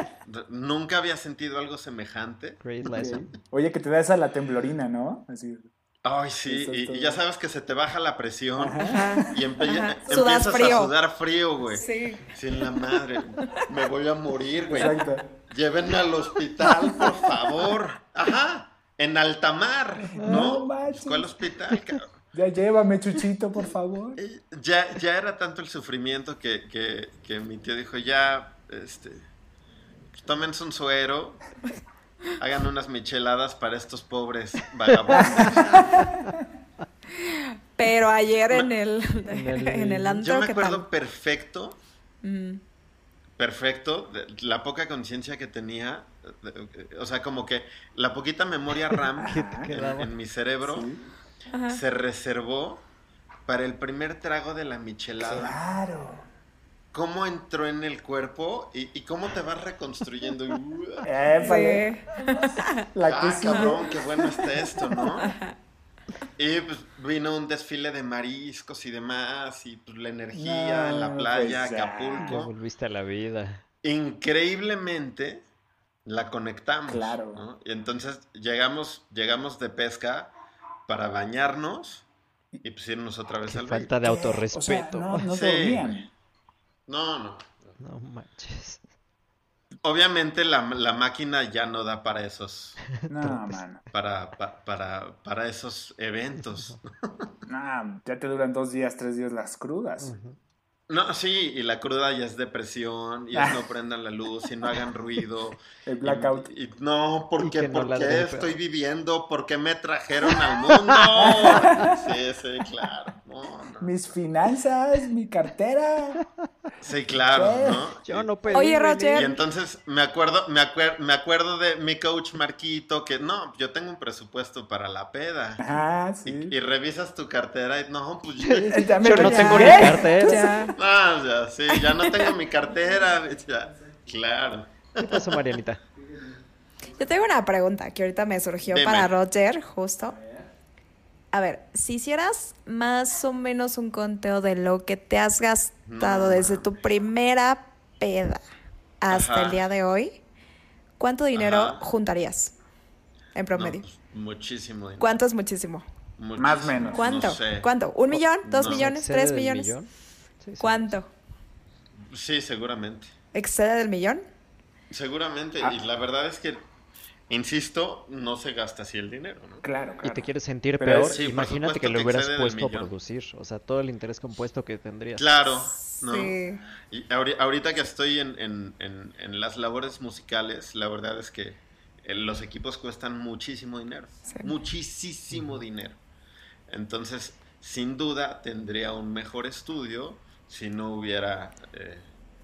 Speaker 5: Nunca había sentido algo semejante.
Speaker 2: Great lesson.
Speaker 3: Oye, que te da esa la temblorina, ¿no? Así.
Speaker 5: Ay, sí, y, ya sabes que se te baja la presión
Speaker 4: Ajá.
Speaker 5: y empe-
Speaker 4: Ajá.
Speaker 5: empiezas
Speaker 4: frío.
Speaker 5: a sudar frío, güey.
Speaker 4: Sí.
Speaker 5: Sin la madre. Me voy a morir, güey.
Speaker 3: Exacto.
Speaker 5: Llévenme al hospital, por favor. Ajá. En alta mar,
Speaker 3: No
Speaker 5: ¿no?
Speaker 3: manches.
Speaker 5: ¿Cuál hospital, cabrón?
Speaker 3: Ya llévame, Chuchito, por favor.
Speaker 5: Y Ya, ya era tanto el sufrimiento que, que, que mi tío dijo, ya, este, pues, tómense un suero, hagan unas micheladas para estos pobres vagabundos.
Speaker 4: Pero ayer en el,
Speaker 2: En el-
Speaker 4: en el antro,
Speaker 5: Yo me
Speaker 4: ¿qué
Speaker 5: acuerdo
Speaker 4: tal?
Speaker 5: perfecto,
Speaker 4: Mm.
Speaker 5: perfecto, de la poca conciencia que tenía, de- o sea, como que la poquita memoria RAM
Speaker 2: ¿Qué te
Speaker 5: en,
Speaker 2: quedaba?
Speaker 5: en mi cerebro
Speaker 3: Sí.
Speaker 5: Se reservó para el primer trago de la michelada.
Speaker 3: Claro.
Speaker 5: Cómo entró en el cuerpo y, y cómo te vas reconstruyendo.
Speaker 3: Épale.
Speaker 4: Sí.
Speaker 3: La
Speaker 5: ah, cabrón, qué bueno está esto, ¿no? Y pues vino un desfile de mariscos y demás, y pues la energía en la
Speaker 3: No,
Speaker 5: playa,
Speaker 3: pues
Speaker 5: Acapulco.
Speaker 2: volviste a la vida.
Speaker 5: Increíblemente la conectamos.
Speaker 3: Claro.
Speaker 5: ¿no? Y entonces llegamos, llegamos de pesca para bañarnos y pues irnos otra vez
Speaker 2: Qué
Speaker 5: al
Speaker 2: falta de
Speaker 3: ¿Qué? O sea,
Speaker 2: autorrespeto.
Speaker 3: no, no
Speaker 5: Sí.
Speaker 3: dormían.
Speaker 5: No, no.
Speaker 2: No manches.
Speaker 5: Obviamente la, la máquina ya no da para esos,
Speaker 3: No, mano.
Speaker 5: para, pa- para, para esos eventos.
Speaker 3: No, ya te duran dos días, tres días las crudas.
Speaker 5: No, sí, y la cruda ya es depresión, y es no prendan la luz, y no hagan ruido.
Speaker 3: El blackout.
Speaker 5: Y, y no, ¿por
Speaker 2: Y
Speaker 5: qué,
Speaker 2: que no
Speaker 5: ¿por qué estoy viviendo? ¿Por qué me trajeron al mundo? Sí, sí, claro. No, no.
Speaker 3: Mis finanzas, mi cartera.
Speaker 5: Sí, claro, ¿no?
Speaker 2: Yo no pedí.
Speaker 4: Oye, Roger.
Speaker 5: Y entonces me acuerdo, me, me acuerdo de mi coach Marquito que no, yo tengo un presupuesto para la peda.
Speaker 3: Ah, sí.
Speaker 5: Y, revisas tu cartera y no, pues yo,
Speaker 2: yo no tengo ni cartera.
Speaker 5: Ya. No, ya, sí, ya no tengo mi cartera. Ya, claro.
Speaker 2: ¿Qué pasó, Marianita?
Speaker 4: Yo tengo una pregunta que ahorita me surgió para Roger, justo. A ver, si hicieras más o menos un conteo de lo que te has gastado desde tu primera peda hasta el día de hoy, ¿cuánto dinero juntarías en promedio?
Speaker 5: Pues, muchísimo dinero.
Speaker 4: ¿Cuánto es muchísimo?
Speaker 3: Más o menos.
Speaker 4: ¿Cuánto? ¿Cuánto? ¿Un millón? ¿Dos millones? ¿Tres millones? ¿Cuánto?
Speaker 5: Sí, seguramente.
Speaker 4: ¿Excede del millón?
Speaker 5: Seguramente, ah. y la verdad es que Insisto, no se gasta así el dinero, ¿no?
Speaker 3: Claro,
Speaker 2: Y te quieres sentir peor, imagínate que lo hubieras puesto a producir, o sea, todo el interés compuesto que tendrías.
Speaker 5: Claro, ¿no? Y ahorita que estoy en, las labores musicales, la verdad es que eh, los equipos cuestan muchísimo dinero, muchísimo dinero. Entonces, sin duda, tendría un mejor estudio si no hubiera... Eh,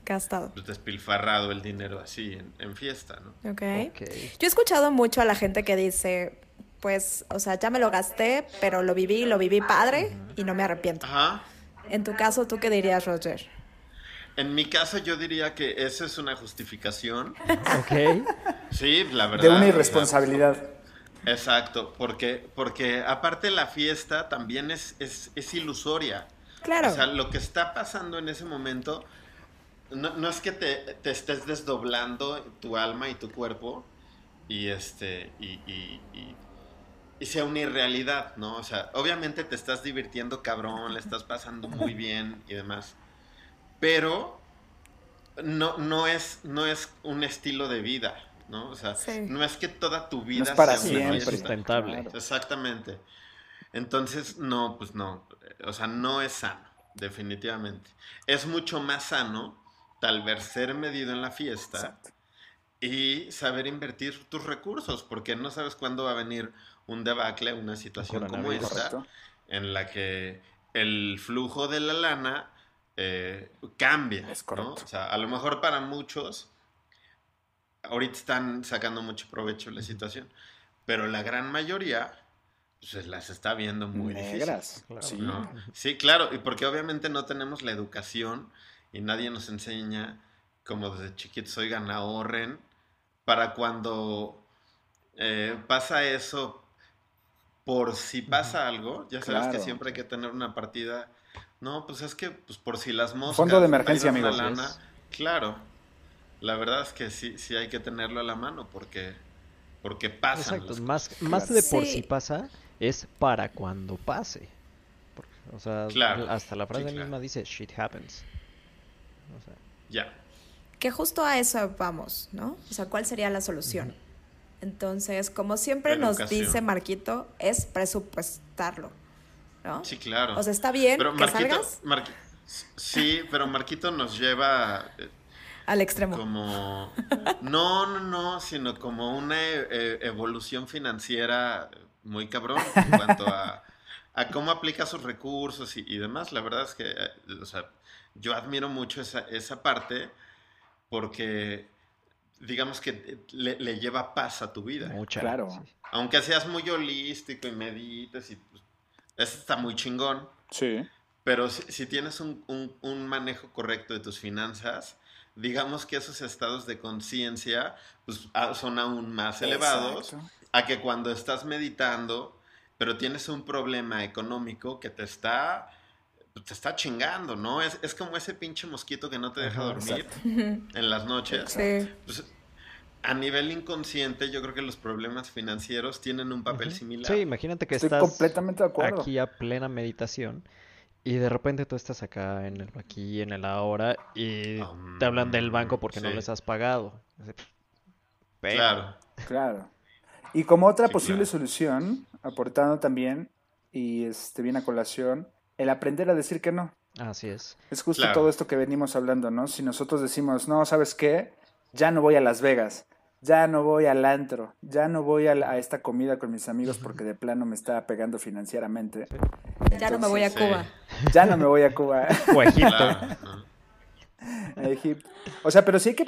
Speaker 4: gastado.
Speaker 5: Pues, despilfarrado el dinero así en, fiesta, ¿no?
Speaker 4: Okay. ok. Yo he escuchado mucho a la gente que dice, pues, o sea, ya me lo gasté, pero lo viví, lo viví padre y no me arrepiento. Ajá. En tu caso, ¿tú qué dirías, Roger?
Speaker 5: En mi caso, yo diría que esa es una justificación.
Speaker 2: ok.
Speaker 5: Sí, la verdad.
Speaker 3: De una irresponsabilidad.
Speaker 5: Exacto, porque, porque aparte la fiesta también es, es, es ilusoria.
Speaker 4: Claro.
Speaker 5: O sea, lo que está pasando en ese momento no, es que te, estés desdoblando tu alma y tu cuerpo y este y, sea una irrealidad, ¿no? O sea, obviamente te estás divirtiendo cabrón, le estás pasando muy bien y demás. Pero no, no, es, no es un estilo de vida, ¿no? O sea, no es que toda tu vida
Speaker 3: sea para siempre.
Speaker 2: sustentable.
Speaker 5: Exactamente. Entonces, no, pues no. O sea, no es sano, definitivamente. Es mucho más sano tal vez ser medido en la fiesta y saber invertir tus recursos, porque no sabes cuándo va a venir un debacle, una situación como esta, en la que el flujo de la lana eh, cambia.
Speaker 3: Es correcto.
Speaker 5: O sea, a lo mejor para muchos, ahorita están sacando mucho provecho de la situación, pero la gran mayoría pues, las está viendo muy
Speaker 3: Negras,
Speaker 5: sí. sí, claro, y porque obviamente no tenemos la educación y nadie nos enseña, como desde chiquitos, oigan, ahorren para cuando eh, pasa eso, por si pasa algo, ya sabes que siempre hay que tener una partida. No, pues es que pues por si las moscas.
Speaker 3: Fondo de emergencia, amigos.
Speaker 5: claro. La verdad es que sí, sí hay que tenerlo a la mano porque, porque pasa.
Speaker 2: Exacto, más, más de por si pasa, es para cuando pase. O sea, hasta la frase misma dice shit happens.
Speaker 5: Ya.
Speaker 4: Que justo a eso vamos, ¿no? O sea, ¿cuál sería la solución? Entonces, como siempre nos dice Marquito, es presupuestarlo, ¿no?
Speaker 5: Sí, claro.
Speaker 4: O sea, está bien que salgas.
Speaker 5: sí, pero Marquito nos lleva... Eh,
Speaker 4: Al extremo.
Speaker 5: Como... No, no, no, sino como una e, e, evolución financiera muy cabrón en cuanto a, a cómo aplica sus recursos y, y, demás. La verdad es que, eh, o sea, yo admiro mucho esa, esa parte porque digamos que le, lleva paz a tu vida.
Speaker 3: Mucha. Claro.
Speaker 5: Aunque seas muy holístico y medites y pues, eso está muy chingón.
Speaker 3: Sí.
Speaker 5: Pero si, tienes un, un, manejo correcto de tus finanzas, digamos que esos estados de conciencia pues, son aún más elevados a que cuando estás meditando, pero tienes un problema económico que te está te está chingando, ¿no? Es, es como ese pinche mosquito que no te deja dormir en las noches.
Speaker 4: Sí.
Speaker 5: Pues, a nivel inconsciente, yo creo que los problemas financieros tienen un papel similar.
Speaker 2: Sí, imagínate que estás completamente de acuerdo. aquí a plena meditación y de repente tú estás acá en el aquí, en el ahora y te hablan del banco porque no les has pagado.
Speaker 5: Claro.
Speaker 3: Claro. Y como otra posible solución, aportando también, y este viene a colación, el aprender a decir que no.
Speaker 2: Así es.
Speaker 3: Es justo todo esto que venimos hablando, ¿no? Si nosotros decimos, no, ¿sabes qué? Ya no voy a Las Vegas, ya no voy al antro, ya no voy a, esta comida con mis amigos porque de plano me está pegando financieramente.
Speaker 4: ya no me voy a Cuba.
Speaker 3: Ya no me voy a Cuba.
Speaker 2: O Egipto.
Speaker 3: a Egipto. O sea, pero sí hay que,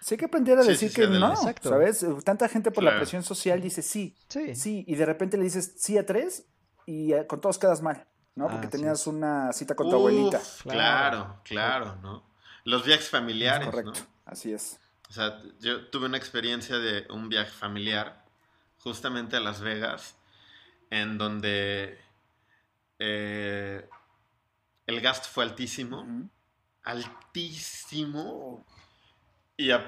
Speaker 3: sí hay que aprender a decir que no, ¿sabes? Tanta gente por la presión social dice sí, sí, sí, y de repente le dices sí a tres y eh, con todos quedas mal, ¿no? Porque tenías una cita con tu abuelita.
Speaker 5: Claro, claro, ¿no? Los viajes familiares. correcto,
Speaker 3: así es.
Speaker 5: O sea, yo tuve una experiencia de un viaje familiar justamente a Las Vegas, en donde eh, el gasto fue altísimo, altísimo,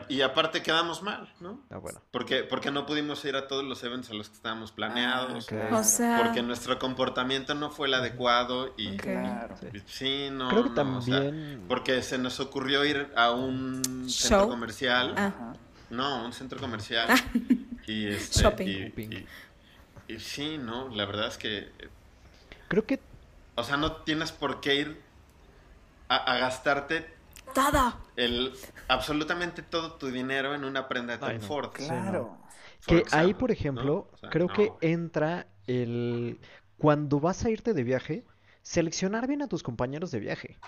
Speaker 5: y, aparte quedamos mal, ¿no?
Speaker 2: Ah, bueno.
Speaker 5: Porque, porque no pudimos ir a todos los eventos a los que estábamos planeados. porque nuestro comportamiento no fue el adecuado y, sí. no.
Speaker 2: Creo que también.
Speaker 5: porque se nos ocurrió ir a un centro comercial. Ah. No, un centro comercial. Ah. y este, Shopping. Y, sí, no, la verdad es que.
Speaker 2: Creo que.
Speaker 5: O sea, no tienes por qué ir a gastarte el, absolutamente todo tu dinero en una prenda de Tom
Speaker 3: Claro.
Speaker 2: que ahí, por ejemplo, creo que entra el... Cuando vas a irte de viaje, seleccionar bien a tus compañeros de viaje.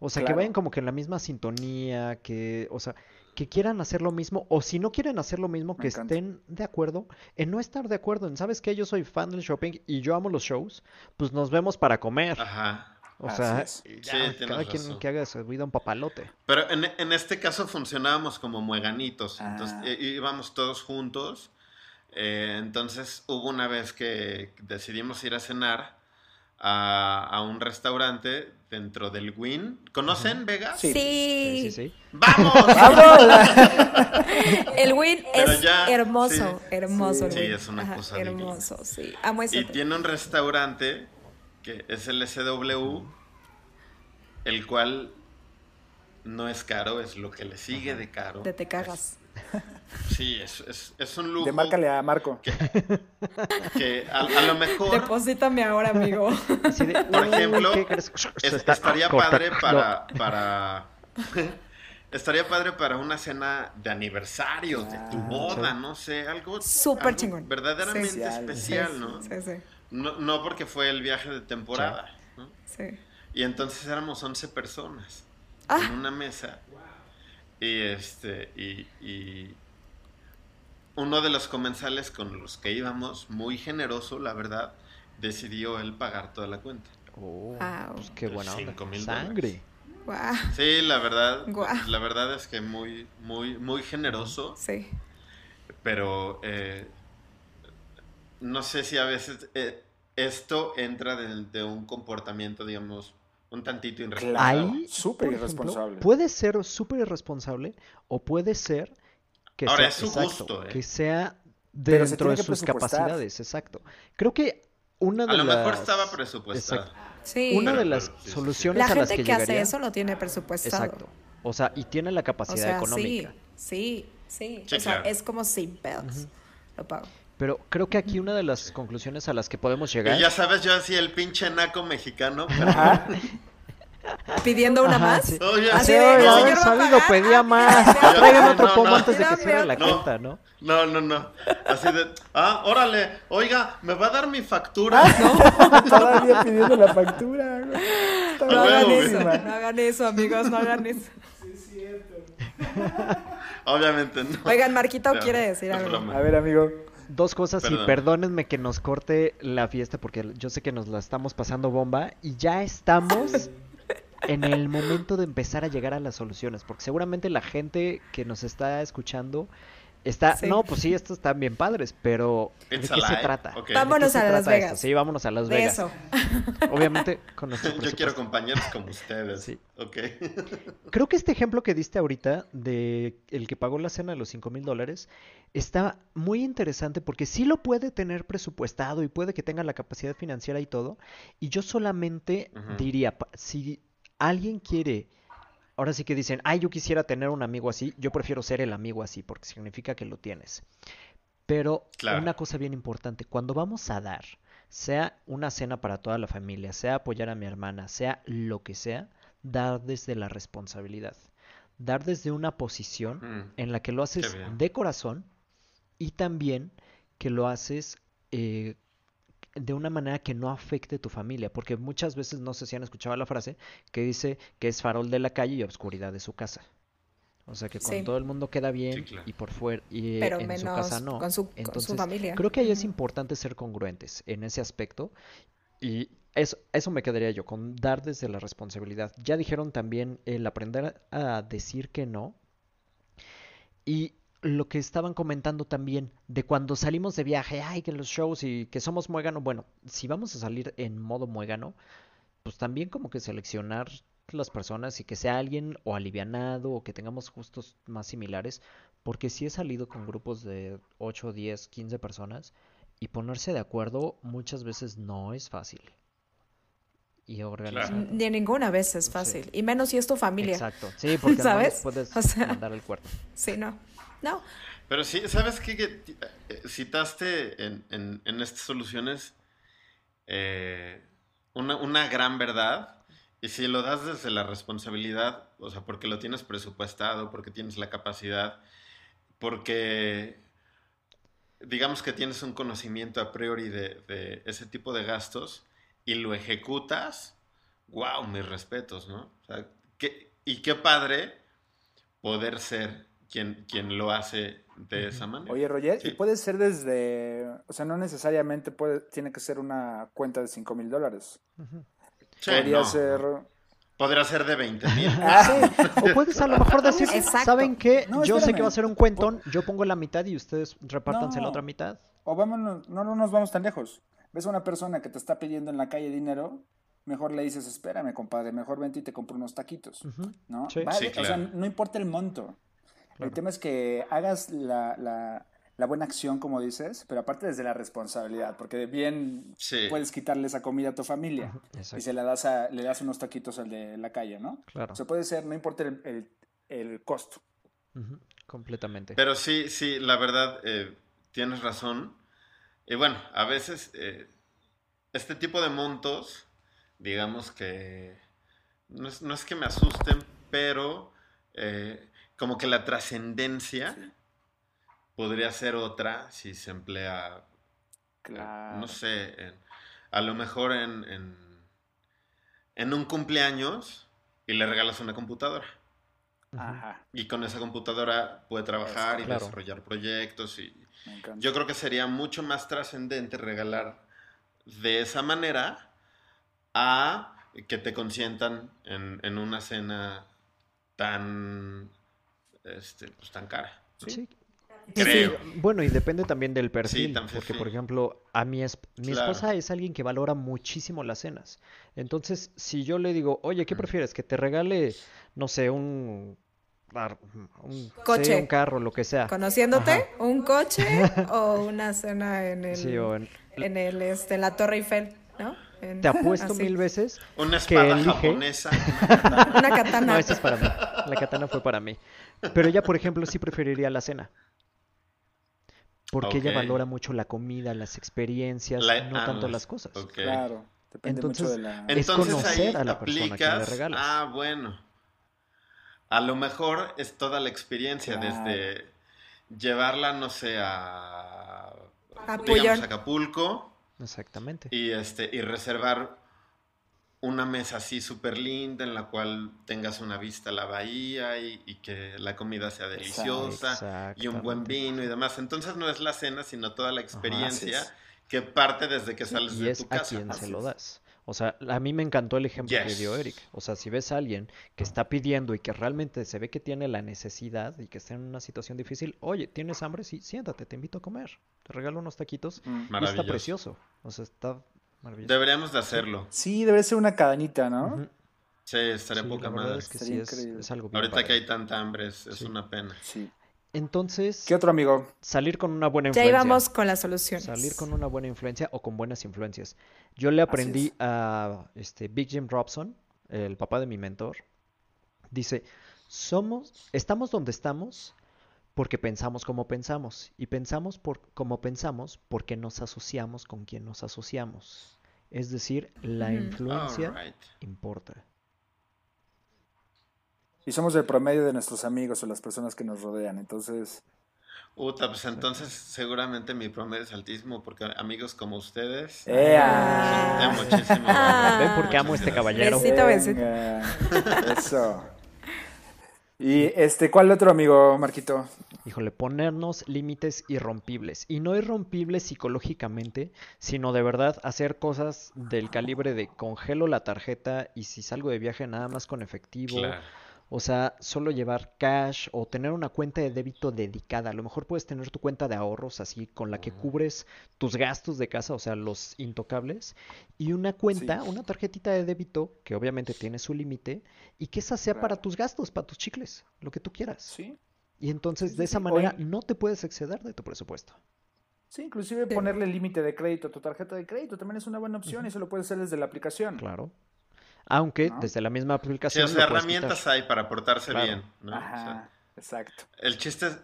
Speaker 2: O sea, que vayan como que en la misma sintonía, que, o sea, que quieran hacer lo mismo, o si no quieren hacer lo mismo, que estén de acuerdo en no estar de acuerdo en, ¿sabes qué? Yo soy fan del shopping y yo amo los shows, pues nos vemos para comer.
Speaker 5: Ajá.
Speaker 2: O sea, cada quien que haga su vida un papalote.
Speaker 5: Pero en, este caso funcionábamos como mueganitos. Entonces ah. íbamos todos juntos. Eh, entonces hubo una vez que decidimos ir a cenar a, un restaurante dentro del Win. ¿Conocen Vegas?
Speaker 4: Sí. Sí,
Speaker 2: sí,
Speaker 5: ¡Vamos!
Speaker 4: el Win es hermoso, hermoso.
Speaker 5: Sí, es una cosa
Speaker 4: hermoso, sí.
Speaker 5: Y tiene un restaurante que es el SW, el cual no es caro, es lo que le sigue de caro.
Speaker 4: De te cagas.
Speaker 5: sí, es, es, un lujo.
Speaker 3: De márcale a Marco.
Speaker 5: Que, a, lo mejor.
Speaker 4: Deposítame ahora, amigo.
Speaker 5: por ejemplo, estaría padre para. para Estaría padre para una cena de aniversario, de tu boda, no sé, algo.
Speaker 4: Súper chingón.
Speaker 5: Verdaderamente especial, ¿no? Sí, sí. No, no porque fue el viaje de temporada. Sí. Y entonces éramos 11 personas ah. en una mesa. Y este, y, uno de los comensales con los que íbamos, muy generoso, la verdad, decidió él pagar toda la cuenta.
Speaker 2: Oh, pues qué buena onda. Sangre.
Speaker 5: Sí, la verdad, la verdad es que muy, muy, muy generoso.
Speaker 4: Sí.
Speaker 5: Pero eh, no sé si a veces eh, esto entra de, un comportamiento, digamos, un tantito irresponsable.
Speaker 3: súper irresponsable.
Speaker 2: Puede ser súper irresponsable o puede ser que
Speaker 5: sea, ¿eh?
Speaker 2: que sea dentro de sus capacidades, exacto. Creo que una de
Speaker 5: a lo
Speaker 2: las...
Speaker 5: mejor estaba presupuestado.
Speaker 2: Sí. Una de las soluciones
Speaker 4: a
Speaker 2: las que,
Speaker 4: que
Speaker 2: hace
Speaker 4: eso lo tiene presupuestado.
Speaker 2: Exacto. O sea, y tiene la capacidad económica.
Speaker 4: Sí, sí, sí. o sea, es como sin pedos. Lo pago.
Speaker 2: Pero creo que aquí una de las conclusiones a las que podemos llegar.
Speaker 5: Y ya sabes, yo así el pinche naco mexicano.
Speaker 4: Pidiendo una más.
Speaker 2: Sí. así de, haber sabido, pedía más. Traigan otro pomo antes de que cierre la cuenta, ¿no?
Speaker 5: No, no, no. Así de, ah, órale, oiga, ¿me va a dar mi factura?
Speaker 3: ¿No? Todavía pidiendo la factura.
Speaker 4: No hagan eso, no hagan eso, amigos, no hagan eso. Sí, es
Speaker 5: cierto. Obviamente no.
Speaker 4: Oigan, Marquito quiere decir algo.
Speaker 3: A ver, amigo
Speaker 2: dos cosas y perdónenme que nos corte la fiesta porque yo sé que nos la estamos pasando bomba y ya estamos en el momento de empezar a llegar a las soluciones porque seguramente la gente que nos está escuchando Está, no, pues sí, estos están bien padres, pero ¿de qué se trata?
Speaker 4: Vámonos a Las Vegas.
Speaker 2: Sí, vámonos a Las Vegas. Eso. Obviamente con nuestro
Speaker 5: Yo quiero compañeros como ustedes.
Speaker 2: Sí.
Speaker 5: Ok.
Speaker 2: Creo que este ejemplo que diste ahorita de el que pagó la cena de los 5 mil dólares está muy interesante porque sí lo puede tener presupuestado y puede que tenga la capacidad financiera y todo. Y yo solamente diría, si alguien quiere ahora sí que dicen, ay, yo quisiera tener un amigo así, yo prefiero ser el amigo así, porque significa que lo tienes. Pero una cosa bien importante, cuando vamos a dar, sea una cena para toda la familia, sea apoyar a mi hermana, sea lo que sea, dar desde la responsabilidad. Dar desde una posición mm. en la que lo haces de corazón y también que lo haces eh, de una manera que no afecte tu familia, porque muchas veces no sé si han escuchado la frase que dice que es farol de la calle y obscuridad de su casa. O sea que con todo el mundo queda bien y por fuera y en su casa no.
Speaker 4: Con su, Entonces, familia.
Speaker 2: Creo que ahí es importante ser congruentes en ese aspecto y eso, eso me quedaría yo, con dar desde la responsabilidad. Ya dijeron también el aprender a decir que no. Y lo que estaban comentando también de cuando salimos de viaje, ay, que los shows y que somos muégano, bueno, si vamos a salir en modo muégano, pues también como que seleccionar las personas y que sea alguien o alivianado o que tengamos gustos más similares, porque si he salido con grupos de 8, 10, 15 personas y ponerse de acuerdo muchas veces no es fácil. Y organizar.
Speaker 4: Ni ninguna vez es fácil, y menos si es tu familia.
Speaker 2: Exacto, sí, porque ¿Sabes? puedes mandar el cuerpo.
Speaker 4: Sí, no. No.
Speaker 5: Pero sí, ¿sabes qué? Que, eh, citaste en, estas soluciones eh, una, gran verdad. Y si lo das desde la responsabilidad, o sea, porque lo tienes presupuestado, porque tienes la capacidad, porque digamos que tienes un conocimiento a priori de, ese tipo de gastos y lo ejecutas, wow, mis respetos, ¿no? O sea, y qué padre poder ser quien, quien lo hace de esa manera.
Speaker 3: Oye, Roger, y puede ser desde, o sea, no necesariamente puede, tiene que ser una cuenta de 5 mil dólares. Podría ser...
Speaker 5: Podría ser de 20 mil.
Speaker 2: Ah, o puedes a lo mejor decir, ¿saben qué? yo sé que va a ser un cuentón, yo pongo la mitad y ustedes repártanse la otra mitad.
Speaker 3: O vámonos, no, no nos vamos tan lejos. Ves a una persona que te está pidiendo en la calle dinero, mejor le dices, espérame, compadre, mejor vente y te compro unos taquitos. ¿No? Vale, o sea, no importa el monto. El tema es que hagas la, la, buena acción, como dices, pero aparte desde la responsabilidad, porque bien puedes quitarle esa comida a tu familia y se la das a, le das unos taquitos al de la calle, ¿no?
Speaker 2: Claro.
Speaker 3: O puede ser, no importa el, el, costo.
Speaker 2: Completamente.
Speaker 5: Pero sí, sí, la verdad, eh, tienes razón. Y bueno, a veces eh, este tipo de montos, digamos que no es, no es que me asusten, pero eh, como que la trascendencia podría ser otra si se emplea, no sé, a lo mejor en, en, un cumpleaños y le regalas una computadora. Ajá. Y con esa computadora puede trabajar y desarrollar proyectos. Y yo creo que sería mucho más trascendente regalar de esa manera a que te consientan en, en una cena tan este, pues, tan cara. Sí.
Speaker 2: Bueno, y depende también del perfil, porque por ejemplo, a mi, mi esposa es alguien que valora muchísimo las cenas. Entonces, si yo le digo, oye, ¿qué prefieres? Que te regale, no sé, un un
Speaker 4: coche,
Speaker 2: un carro, lo que sea.
Speaker 4: Conociéndote, un coche o una cena en el, en... el este, la Torre Eiffel,
Speaker 2: Te apuesto mil veces
Speaker 5: una espada que japonesa,
Speaker 4: una katana.
Speaker 2: No, esa es para mí. La katana fue para mí. Pero ella, por ejemplo, sí preferiría la cena. Porque ella valora mucho la comida, las experiencias, no tanto las cosas.
Speaker 3: Claro, depende
Speaker 2: Entonces,
Speaker 3: mucho de la...
Speaker 2: Es conocer a la persona que le regalas.
Speaker 5: Ah, bueno. A lo mejor es toda la experiencia, desde llevarla, no sé, a, digamos, Acapulco.
Speaker 2: Exactamente.
Speaker 5: Y, este, y reservar una mesa así súper linda en la cual tengas una vista a la bahía y, que la comida sea deliciosa y un buen vino y demás. Entonces no es la cena, sino toda la experiencia que parte desde que sales de tu casa.
Speaker 2: Y a quien se lo das. O sea, a mí me encantó el ejemplo que dio Eric. O sea, si ves a alguien que está pidiendo y que realmente se ve que tiene la necesidad y que está en una situación difícil, oye, ¿tienes hambre? Sí, siéntate, te invito a comer. Te regalo unos taquitos. Mm. Y está precioso. O sea, está
Speaker 5: Deberíamos de hacerlo.
Speaker 3: Sí, debe ser una cadenita, ¿no?
Speaker 5: Sí, estaría poca madre.
Speaker 2: Es, algo
Speaker 5: Ahorita que hay tanta hambre, es, una pena.
Speaker 3: Sí.
Speaker 2: Entonces,
Speaker 3: ¿qué otro amigo?
Speaker 2: Salir con una buena influencia.
Speaker 4: Ya íbamos con las soluciones.
Speaker 2: Salir con una buena influencia o con buenas influencias. Yo le aprendí a este Big Jim Robson, el papá de mi mentor. Dice, somos, estamos donde estamos porque pensamos como pensamos y pensamos por, como pensamos porque nos asociamos con quien nos asociamos. Es decir, la influencia importa.
Speaker 3: Y somos el promedio de nuestros amigos o las personas que nos rodean, entonces...
Speaker 5: Uta, pues entonces seguramente mi promedio es altísimo porque amigos como ustedes.
Speaker 3: ¡Ea!
Speaker 5: muchísimo.
Speaker 2: Ven porque amo a este caballero.
Speaker 4: Besito, besito.
Speaker 3: Eso. ¿Y este, cuál otro amigo, Marquito?
Speaker 2: Híjole, ponernos límites irrompibles. Y no irrompibles psicológicamente, sino de verdad hacer cosas del calibre de congelo la tarjeta y si salgo de viaje nada más con efectivo.
Speaker 5: Claro.
Speaker 2: O sea, solo llevar cash o tener una cuenta de débito dedicada. A lo mejor puedes tener tu cuenta de ahorros así con la que cubres tus gastos de casa, o sea, los intocables. Y una cuenta,
Speaker 3: Sí.
Speaker 2: una tarjetita de débito que obviamente tiene su límite y que esa sea para tus gastos, para tus chicles, lo que tú quieras.
Speaker 3: Sí.
Speaker 2: Y entonces
Speaker 3: Sí,
Speaker 2: de esa
Speaker 3: sí.
Speaker 2: manera no te puedes exceder de tu presupuesto.
Speaker 3: Sí, inclusive
Speaker 4: Sí.
Speaker 3: ponerle límite de crédito a tu tarjeta de crédito también es una buena opción y eso lo puedes hacer desde la aplicación.
Speaker 2: Claro. Aunque
Speaker 3: ¿No?
Speaker 2: desde la misma
Speaker 5: Sí,
Speaker 2: aplicación.
Speaker 5: o
Speaker 2: lo
Speaker 5: sea, herramientas
Speaker 2: quitar.
Speaker 5: hay para portarse
Speaker 2: Claro.
Speaker 5: bien, ¿no? O sea,
Speaker 3: Ajá, exacto.
Speaker 5: el chiste es,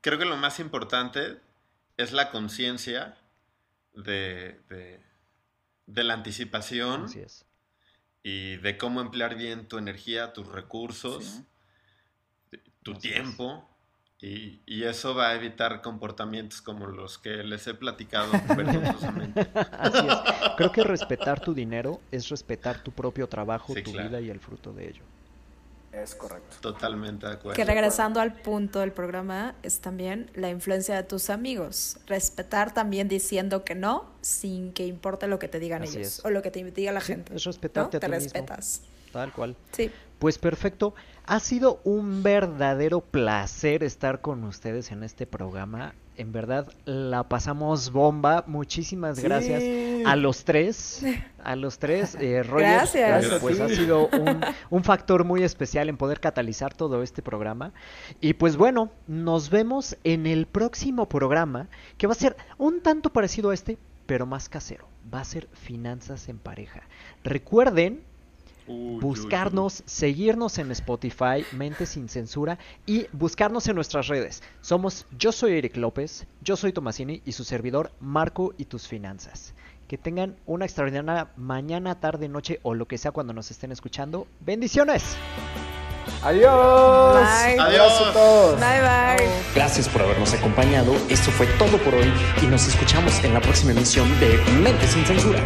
Speaker 5: creo que lo más importante es la conciencia de, de, de la anticipación
Speaker 2: Así es.
Speaker 5: y de cómo emplear bien tu energía, tus recursos,
Speaker 3: Sí.
Speaker 5: tu
Speaker 2: Así es.
Speaker 5: Y, y eso va a evitar comportamientos como los que les he platicado vergonzosamente.
Speaker 2: Así es. Creo que respetar tu dinero es respetar tu propio trabajo,
Speaker 5: Sí,
Speaker 2: tu
Speaker 5: claro.
Speaker 2: vida y el fruto de ello.
Speaker 3: Es correcto.
Speaker 5: Totalmente de acuerdo.
Speaker 4: Que regresando al punto del programa es también la influencia de tus amigos. Respetar también diciendo que no sin que importe lo que te digan
Speaker 2: Así
Speaker 4: ellos
Speaker 2: es.
Speaker 4: o lo que te diga la
Speaker 2: Sí,
Speaker 4: gente.
Speaker 2: es
Speaker 4: ¿no?
Speaker 2: respetarte a
Speaker 4: Te
Speaker 2: ti mismo.
Speaker 4: respetas.
Speaker 2: Tal cual.
Speaker 4: Sí.
Speaker 2: Pues perfecto. Ha sido un verdadero placer estar con ustedes en este programa. En verdad, la pasamos bomba. Muchísimas gracias a los tres. A los tres. Eh, Roger,
Speaker 4: Gracias.
Speaker 2: pues ha sido un, un factor muy especial en poder catalizar todo este programa. Y pues bueno, nos vemos en el próximo programa, que va a ser un tanto parecido a este, pero más casero. Va a ser finanzas en pareja. Recuerden
Speaker 5: Uy, uy, uy.
Speaker 2: buscarnos, seguirnos en Spotify, Mente sin Censura y buscarnos en nuestras redes. Somos Yo soy Eric López, yo soy Tomasini y su servidor Marco y tus finanzas. Que tengan una extraordinaria mañana, tarde, noche o lo que sea cuando nos estén escuchando. Bendiciones.
Speaker 3: Adiós.
Speaker 4: Bye.
Speaker 3: Abrazo a todos.
Speaker 4: Bye bye.
Speaker 6: Gracias por habernos acompañado. Esto fue todo por hoy y nos escuchamos en la próxima emisión de Mente sin Censura.